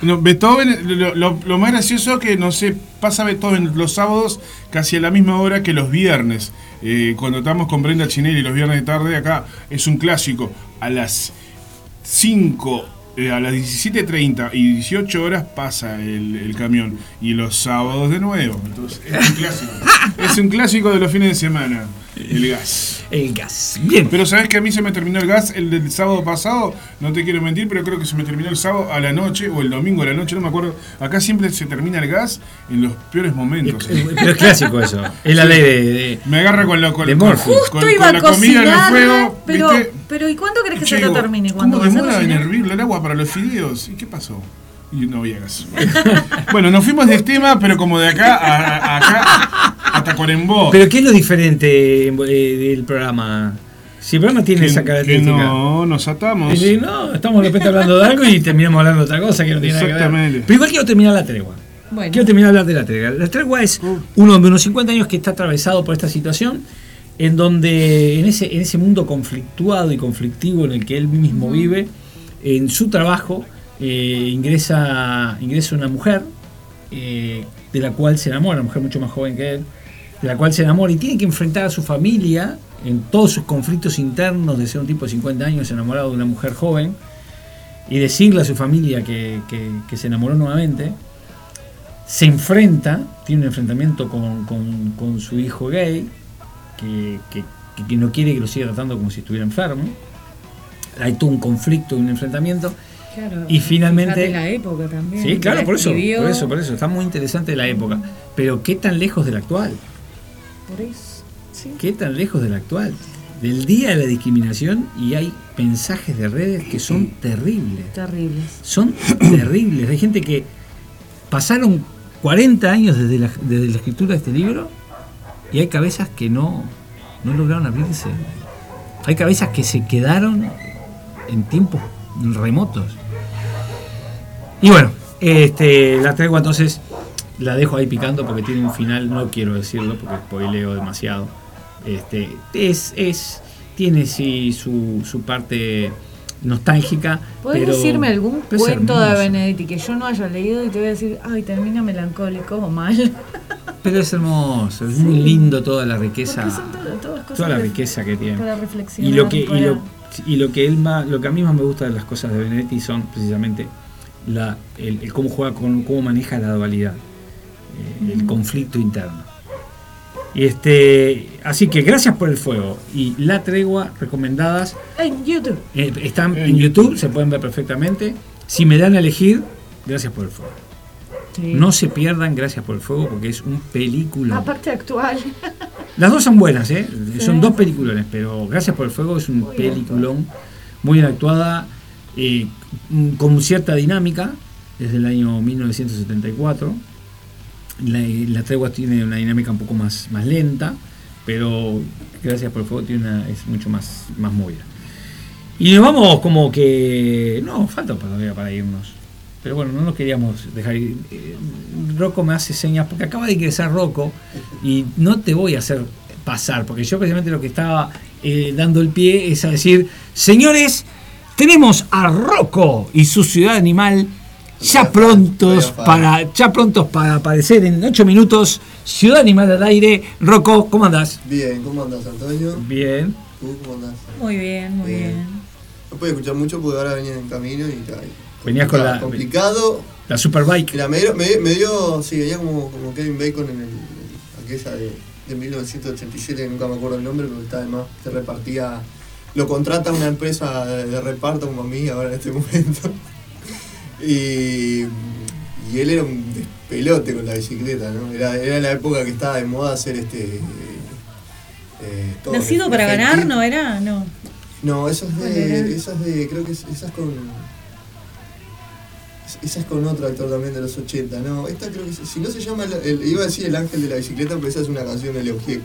No, Beethoven, lo, lo- lo más gracioso es que, no sé, pasa Beethoven los sábados casi a la misma hora que los viernes. Eh, cuando estamos con Brenda Chinelli los viernes de tarde, acá es un clásico. A las 5, eh, a las 17.30 y 18 horas pasa el, el camión. Y los sábados de nuevo. Entonces, es un clásico. es un clásico de los fines de semana. El gas. El gas. Bien. Pero sabes que a mí se me terminó el gas el del sábado pasado, no te quiero mentir, pero creo que se me terminó el sábado a la noche o el domingo a la noche, no me acuerdo. Acá siempre se termina el gas en los peores momentos. Pero es clásico eso. Es la ley de. de- me agarra con la, con, de con- con- la comida en el fuego. pero, ¿viste? pero ¿y cuándo crees que se te termine? ¿Cómo ¿Cuándo a demora en cocinar? hervir el agua para los fideos? ¿Y qué pasó? Y no había gas. bueno, nos fuimos de tema, pero como de acá a, a- acá hasta Cuarembó. Pero ¿qué es lo diferente eh, del programa? Si el programa tiene Que- esa que característica. no, nos atamos. Y no, estamos de repente hablando de algo y terminamos hablando de otra cosa que no tiene nada que ver. Exactamente. Pero igual quiero terminar la tregua. Bueno. Quiero terminar de hablar de la tregua. La tregua es Uh. un hombre de unos 50 años que está atravesado por esta situación, en donde en ese, en ese mundo conflictuado y conflictivo en el que él mismo vive, en su trabajo eh, ingresa, ingresa una mujer eh, de la cual se enamora, una mujer mucho más joven que él, de la cual se enamora y tiene que enfrentar a su familia en todos sus conflictos internos de ser un tipo de 50 años enamorado de una mujer joven y decirle a su familia que, que- que se enamoró nuevamente. Se enfrenta, tiene un enfrentamiento con, con- con su hijo gay, que, que- no quiere que lo siga tratando como si estuviera enfermo. Hay todo un conflicto y un enfrentamiento. Claro, Y finalmente- la época también. Sí, claro, La por eso, por eso, por eso. Está muy interesante la época. Pero qué tan lejos del actual. Por eso, sí. ¿Qué tan lejos del actual? Del día de la discriminación y hay mensajes de redes que son terribles. Terribles. Son terribles. Hay gente que pasaron 40 años desde la, desde la escritura de este libro y hay cabezas que no, no lograron abrirse. Hay cabezas que se quedaron en tiempos remotos. Y bueno, este, la tregua entonces la dejo ahí picando porque tiene un final, no quiero decirlo porque spoileo demasiado. Este, es, es, tiene sí su, su parte nostálgica. ¿Puedes pero- decirme algún cuento de. Benedetti que yo no haya leído y te voy a decir, ay, termina melancólico o mal? Pero es hermoso, es muy lindo toda la riqueza, Porque son todo- todas cosas toda la riqueza que tiene. para reflexionar. Y lo que, y lo, y lo que él más, lo que a mí más me gusta de las cosas de Benedetti son precisamente la, el, el cómo juega con, cómo maneja la dualidad, el conflicto interno. Y este, así que gracias por el fuego. Y La Tregua, recomendadas, En YouTube. eh, están en YouTube, se pueden ver perfectamente. Si me dan a elegir, gracias por el fuego. Sí. No se pierdan Gracias por el fuego porque es un película. Aparte actual. Las dos son buenas, ¿eh? Sí. Son dos peliculones, pero Gracias por el Fuego es un Muy bien peliculón muy bien actuada, eh, con cierta dinámica, desde el año 1974. La, tregua tiene una dinámica un poco más, más lenta, pero Gracias por el Fuego tiene una, es mucho más, más. Y nos vamos como que... No, falta todavía para irnos. Pero bueno, no nos queríamos dejar ir. Eh, Rocco me hace señas, porque acaba de ingresar Rocco, y no te voy a hacer pasar, porque yo precisamente lo que estaba eh, dando el pie es a decir, señores, tenemos a Rocco y su ciudad animal ya prontos para ya prontos para aparecer en 8 minutos. Ciudad Animal al aire. Rocco, ¿cómo andás? Bien, ¿cómo andas, Antonio? Bien. ¿Tú cómo andás? Muy bien, muy Bien. bien. No pude escuchar mucho porque ahora venía en camino y tal. Venías con la, Complicado. la Superbike. Mira, me dio, me, me dio- sí, venía como, como Kevin Bacon en el, aquella de, de 1987, que nunca me acuerdo el nombre, pero está además, se repartía, lo contrata una empresa de, de reparto como a mí ahora en este momento. Y, y él era un despelote con la bicicleta, ¿no? Era, era la época que estaba de moda hacer este... eh, todo Nacido para ganar, kit. ¿no era? No. No, esas de. Esas de. Creo que es- esas con. Esas con otro actor también de los 80, no. Esta creo que. es- Si no se llama. el- el- iba a decir El Ángel de la Bicicleta, pero esa es una canción de Leo Gieco.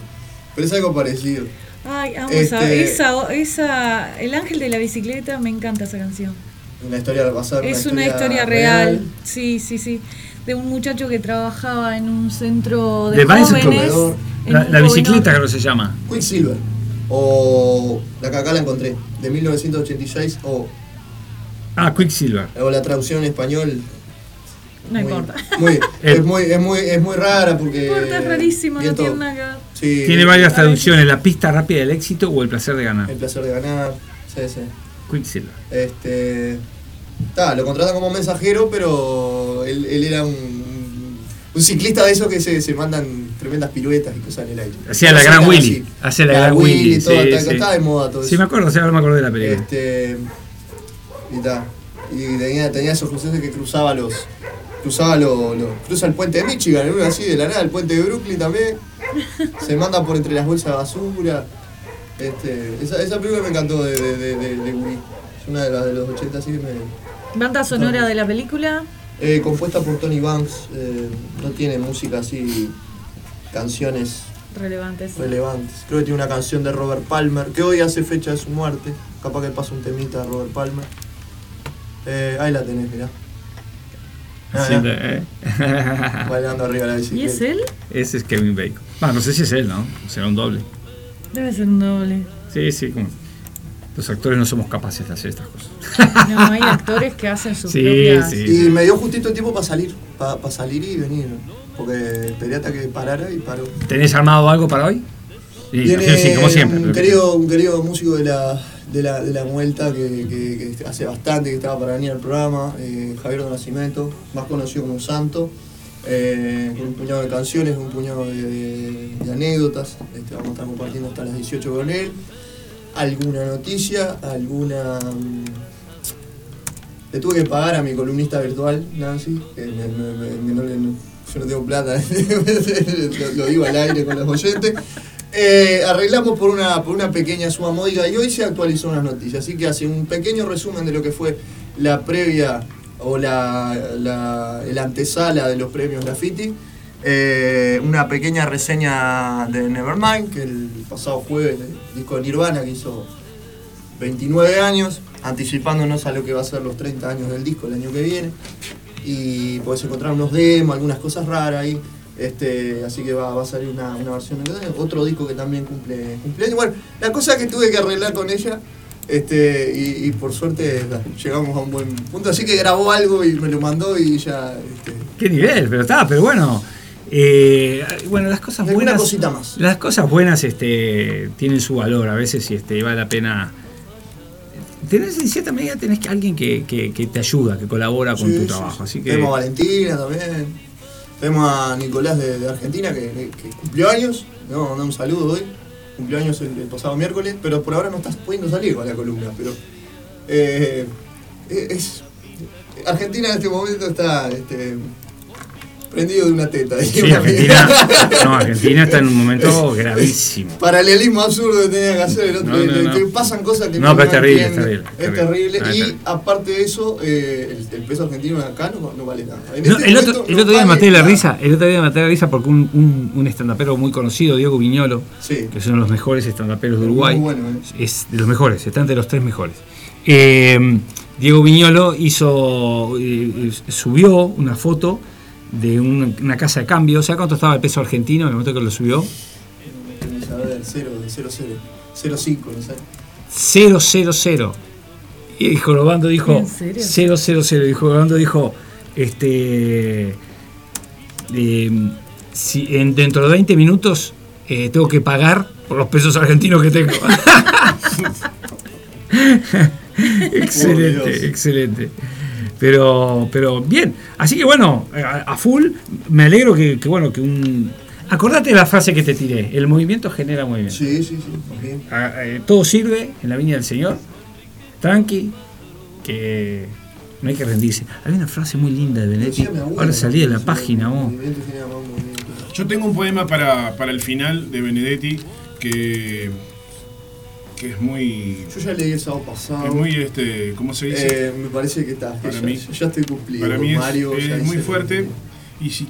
Pero es algo parecido. Ay, vamos a Este- esa, esa, El ángel de la bicicleta, me encanta esa canción. Una historia basada Es una historia real. Sí, sí, sí. De un muchacho que trabajaba en un centro de, De jóvenes. La, la bicicleta creo que se llama. Quicksilver. O. La que acá la encontré. De 1986. O, Ah, Quicksilver. o la traducción en español. No muy- importa. Muy, es, muy, es, muy, es muy rara porque. No importa, es rarísimo, no tiene nada. Sí, Tiene varias traducciones, La pista rápida del éxito o El placer de ganar. El placer de ganar. Sí, sí. Quicksilver. Este. Ta, lo contratan como mensajero, pero él, él era un, un ciclista de esos que se, se mandan tremendas piruetas y cosas en el aire. Hacía la gran. Willy. Hacía la gran Willy. y todo, sí, sí. está de moda todo Sí, me acuerdo, sí, ahora me acordé de la película. Este. Y ta. Y tenía, tenía esos cruceros que cruzaba los. Cruzaba lo, lo- cruza el puente de Michigan, uno así de la nada, el puente de Brooklyn también. Se manda por entre las bolsas de basura. Este, esa, esa película me encantó de, de- de Willy. Es una de las de los 80 así que me, Banda sonora de la película. eh, compuesta por Tony Banks, eh, no tiene música así, canciones Relevantes. relevantes. Creo que tiene una canción de Robert Palmer, que hoy hace fecha de su muerte. Capaz que pasa un temita de Robert Palmer. Eh, ahí la tenés, mirá. Ah, ah, eh. bailando arriba la ¿Y bicicleta. es él? Ese es Kevin Bacon. Bueno, no sé si es él, ¿no? Será un doble. Debe ser un doble. Sí, sí. como- Los actores no somos capaces de hacer estas cosas. No, hay actores que hacen sus Sí, propias. sí. Y me dio justito el tiempo para salir, para salir y venir. Porque esperé hasta que parara y paró. ¿Tenés armado algo para hoy? Sí, sí, como siempre. un querido, un querido músico de la, de la, de la Vuelta que, que- que hace bastante que estaba para venir al programa, eh, Javier de Nacimiento, más conocido como Santo, eh, con un puñado de canciones, un puñado de, de anécdotas. Este, vamos a estar compartiendo hasta las 18 con él. Alguna noticia, alguna. mm, Le tuve que pagar a mi columnista virtual, Nancy, que me- no- yo no tengo plata, lo, lo digo al aire con los oyentes. Eh, arreglamos por una, por una pequeña suma módica y hoy se actualizó unas noticias, así que hace un pequeño resumen de lo que fue la previa o la, la, el antesala de los premios Graffiti. Eh, una pequeña reseña de Nevermind, que el pasado jueves, el disco de Nirvana, que hizo 29 años, anticipándonos a lo que va a ser los 30 años del disco el año que viene. Y podés encontrar unos demos, algunas cosas raras ahí. Este, así que va, va a salir una, una versión. Otro disco que también cumple cumpleaños. Bueno, la cosa que tuve que arreglar con ella. Este, y, por suerte llegamos a un buen punto. Así que grabó algo y me lo mandó y ya. Este, Qué nivel, pero está, pero bueno. Eh, bueno, las cosas Alguna buenas. cosita más. Las cosas buenas este, tienen su valor a veces y este, vale la pena. Tenés, en cierta medida tenés que alguien que, que- que te ayuda, que colabora con Sí, tu sí, trabajo. sí. Así que. Tenemos a Valentina también. Tenemos a Nicolás de, de Argentina que, que- que cumplió años. Le vamos a mandar un saludo hoy. Cumplió años el, el pasado miércoles, pero por ahora no estás pudiendo salir con la columna. Pero eh, es, Argentina en este momento está este, prendido de una teta. Sí. Argentina, no, Argentina está en un momento gravísimo. Paralelismo absurdo que tenía que hacer el otro. No, no, que- no. que pasan cosas que No, pero es terrible, es terrible, Es terrible. Y terrible. aparte de eso, eh, el, el peso argentino acá no, no vale nada. No, este el, otro, el no otro día me vale maté de la nada. risa, el otro día me maté la risa porque un, un, un estandapero muy conocido, Diego Viñolo, Sí. que es uno de los mejores estandaperos de Muy Uruguay, bueno, ¿eh? es de los mejores, está entre los tres mejores. Eh, Diego Viñolo hizo, eh, subió una foto de un- una casa de cambio, ¿sabes cuánto estaba el peso argentino en el momento que lo subió? A ver, 0, 0, 0, 0, 5, no sé. 000. Y Jorobando dijo ¿En serio? 000. Y Jorobando dijo, este, eh, si en, dentro de 20 minutos eh, tengo que pagar por los pesos argentinos que tengo. Excelente, excelente. Pero, pero bien. Así que bueno, a, a full, me alegro que, que, bueno, que un. Acordate de la frase que te tiré, el movimiento genera movimiento. Sí, sí, sí. bien. Ah, eh, todo sirve en la viña del Señor. Tranqui, que no hay que rendirse. Había una frase muy linda de abuela, Ahora salí de la página, vos. Yo tengo un poema para, para el final de Benedetti que, que es muy. Yo ya leí el sábado pasado. Es muy, este, ¿cómo se dice? Eh, me parece que está. Para ya, mí- ya estoy cumplido. Para mí con es, Mario, es ya muy fuerte y si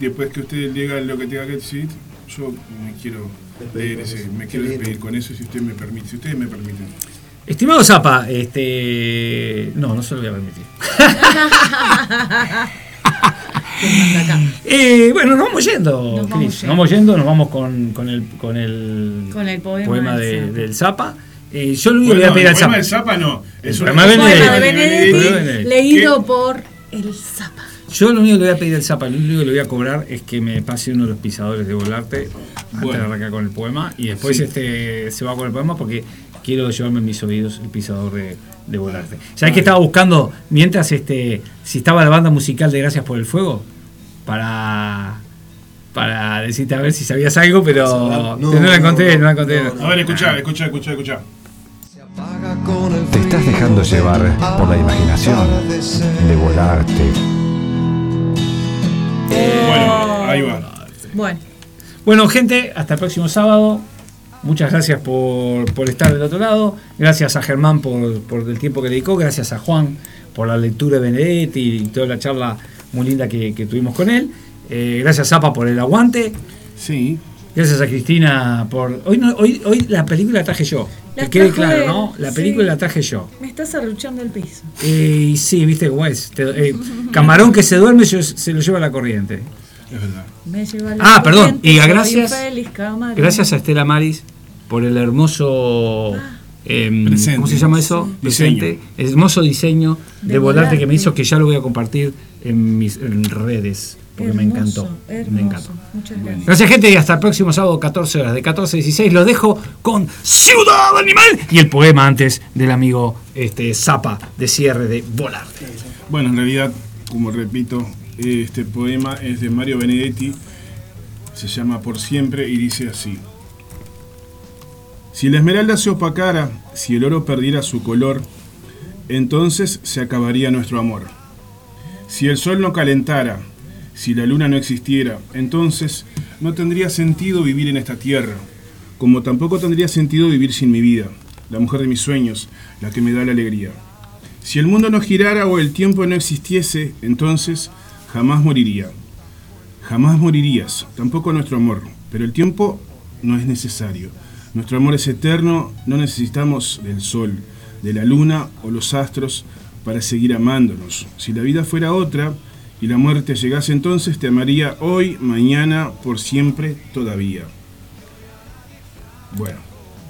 después que ustedes digan lo que tenga que decir, yo me quiero Despedir leer con ese- eso. me quiero lindo. despedir con eso si ustedes me permiten, si ustedes me permiten. Estimado Zapa, este. No, no se lo voy a permitir. Eh, bueno, nos vamos yendo, Nos Cris. vamos Nos yendo. vamos yendo, nos vamos con, con el, con el, Con el poema de- del Zapa. del Zapa. Eh, yo lo único que le voy a Bueno, pedir el al poema Zapa. del Zapa no, es El poema de Poema de Benedetti. Benedetti, Benedetti. leído por el Zapa. Yo lo único que le voy a pedir al Zapa, lo único que le voy a cobrar es que me pase uno de los pisadores de volarte antes Bueno. de arrancar con el poema y después Sí. este se va con el poema porque quiero llevarme en mis oídos el pisador de, de volarte. ¿Sabes que estaba buscando mientras este si estaba la banda musical de Gracias por el Fuego? Para para decirte a ver si sabías algo, pero No, no, la no, encontré, no, no, la encontré. no, no. A ver, escuchá, escuchá, escuchá, escuchá. Te estás dejando llevar por la imaginación de volarte. Bueno, ahí va. Bueno, Bueno, gente, hasta el próximo sábado. Muchas gracias por, por estar del otro lado. Gracias a Germán por, por el tiempo que dedicó. Gracias a Juan por la lectura de Benedetti y toda la charla muy linda que, que tuvimos con él. Eh, gracias Zapa por el aguante. Sí. Gracias a Cristina por. Hoy, no- hoy, hoy la película la traje yo. La que quede claro, él, ¿no? La sí. película la traje yo. me estás arruchando el piso. Eh, y sí, viste cómo es. Te- eh, camarón que se duerme se, se lo lleva a la corriente. Es verdad. Me lleva la Ah, perdón, y gracias- feliz. Gracias a Estela Maris por el hermoso. em, Presente. ¿Cómo se llama eso? Diseño. Presente. El hermoso diseño de, De volarte, que me hizo que ya lo voy a compartir en mis en redes. Porque me encantó. hermoso. Me encantó. Muchas gracias. Gracias, gente, y hasta el próximo sábado, 14 horas. De 14 a 16, los dejo con Ciudad Animal y el poema antes del amigo este, Zapa de cierre de Volarte. Bueno, en realidad, como repito, este poema es de Mario Benedetti, se llama Por siempre y dice así. Si la esmeralda se opacara, si el oro perdiera su color, entonces se acabaría nuestro amor. Si el sol no calentara, si la luna no existiera, entonces no tendría sentido vivir en esta tierra, como tampoco tendría sentido vivir sin mi vida, la mujer de mis sueños, la que me da la alegría. Si el mundo no girara o el tiempo no existiese, entonces jamás moriría. Jamás morirías, tampoco nuestro amor, pero el tiempo no es necesario. Nuestro amor es eterno, no necesitamos del sol, de la luna o los astros para seguir amándonos. Si la vida fuera otra y la muerte llegase entonces, te amaría hoy, mañana, por siempre, todavía. Bueno,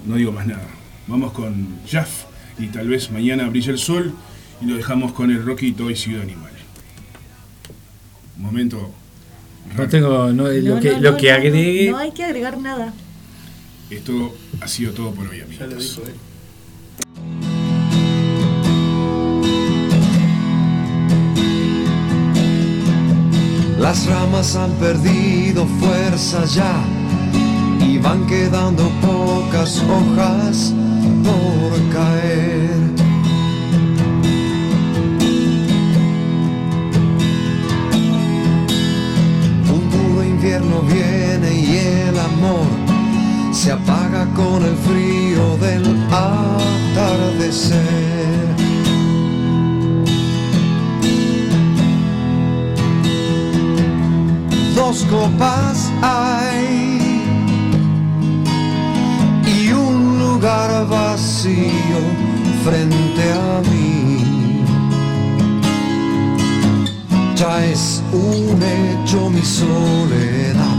no digo más nada. Vamos con Jaff y tal vez mañana brille el sol y lo dejamos con el Rocky Toy Ciudad Animal. Momento. No tengo. no, lo No, que, no, lo no, que no, agregue. No hay que agregar nada. Esto ha sido todo por hoy, Ya lo amigos. dijo él. Las ramas han perdido fuerza ya y van quedando pocas hojas por caer. Un duro invierno viene y el amor se apaga con el frío del atardecer. Dos copas hay y un lugar vacío frente a mí. Ya es un hecho mi soledad,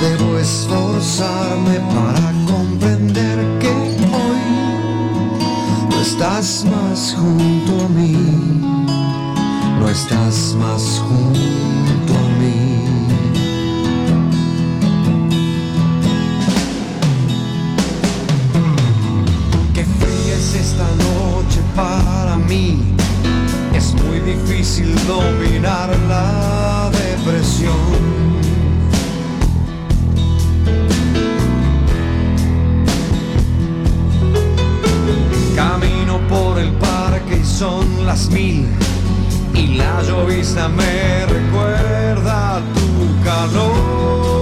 debo esforzarme para comprender que hoy no estás más junto a mí, no estás más junto a mí. Qué fría es esta noche para mí. Es muy difícil dominar la depresión. Por el parque y son las mil. Y la llovizna me recuerda tu calor.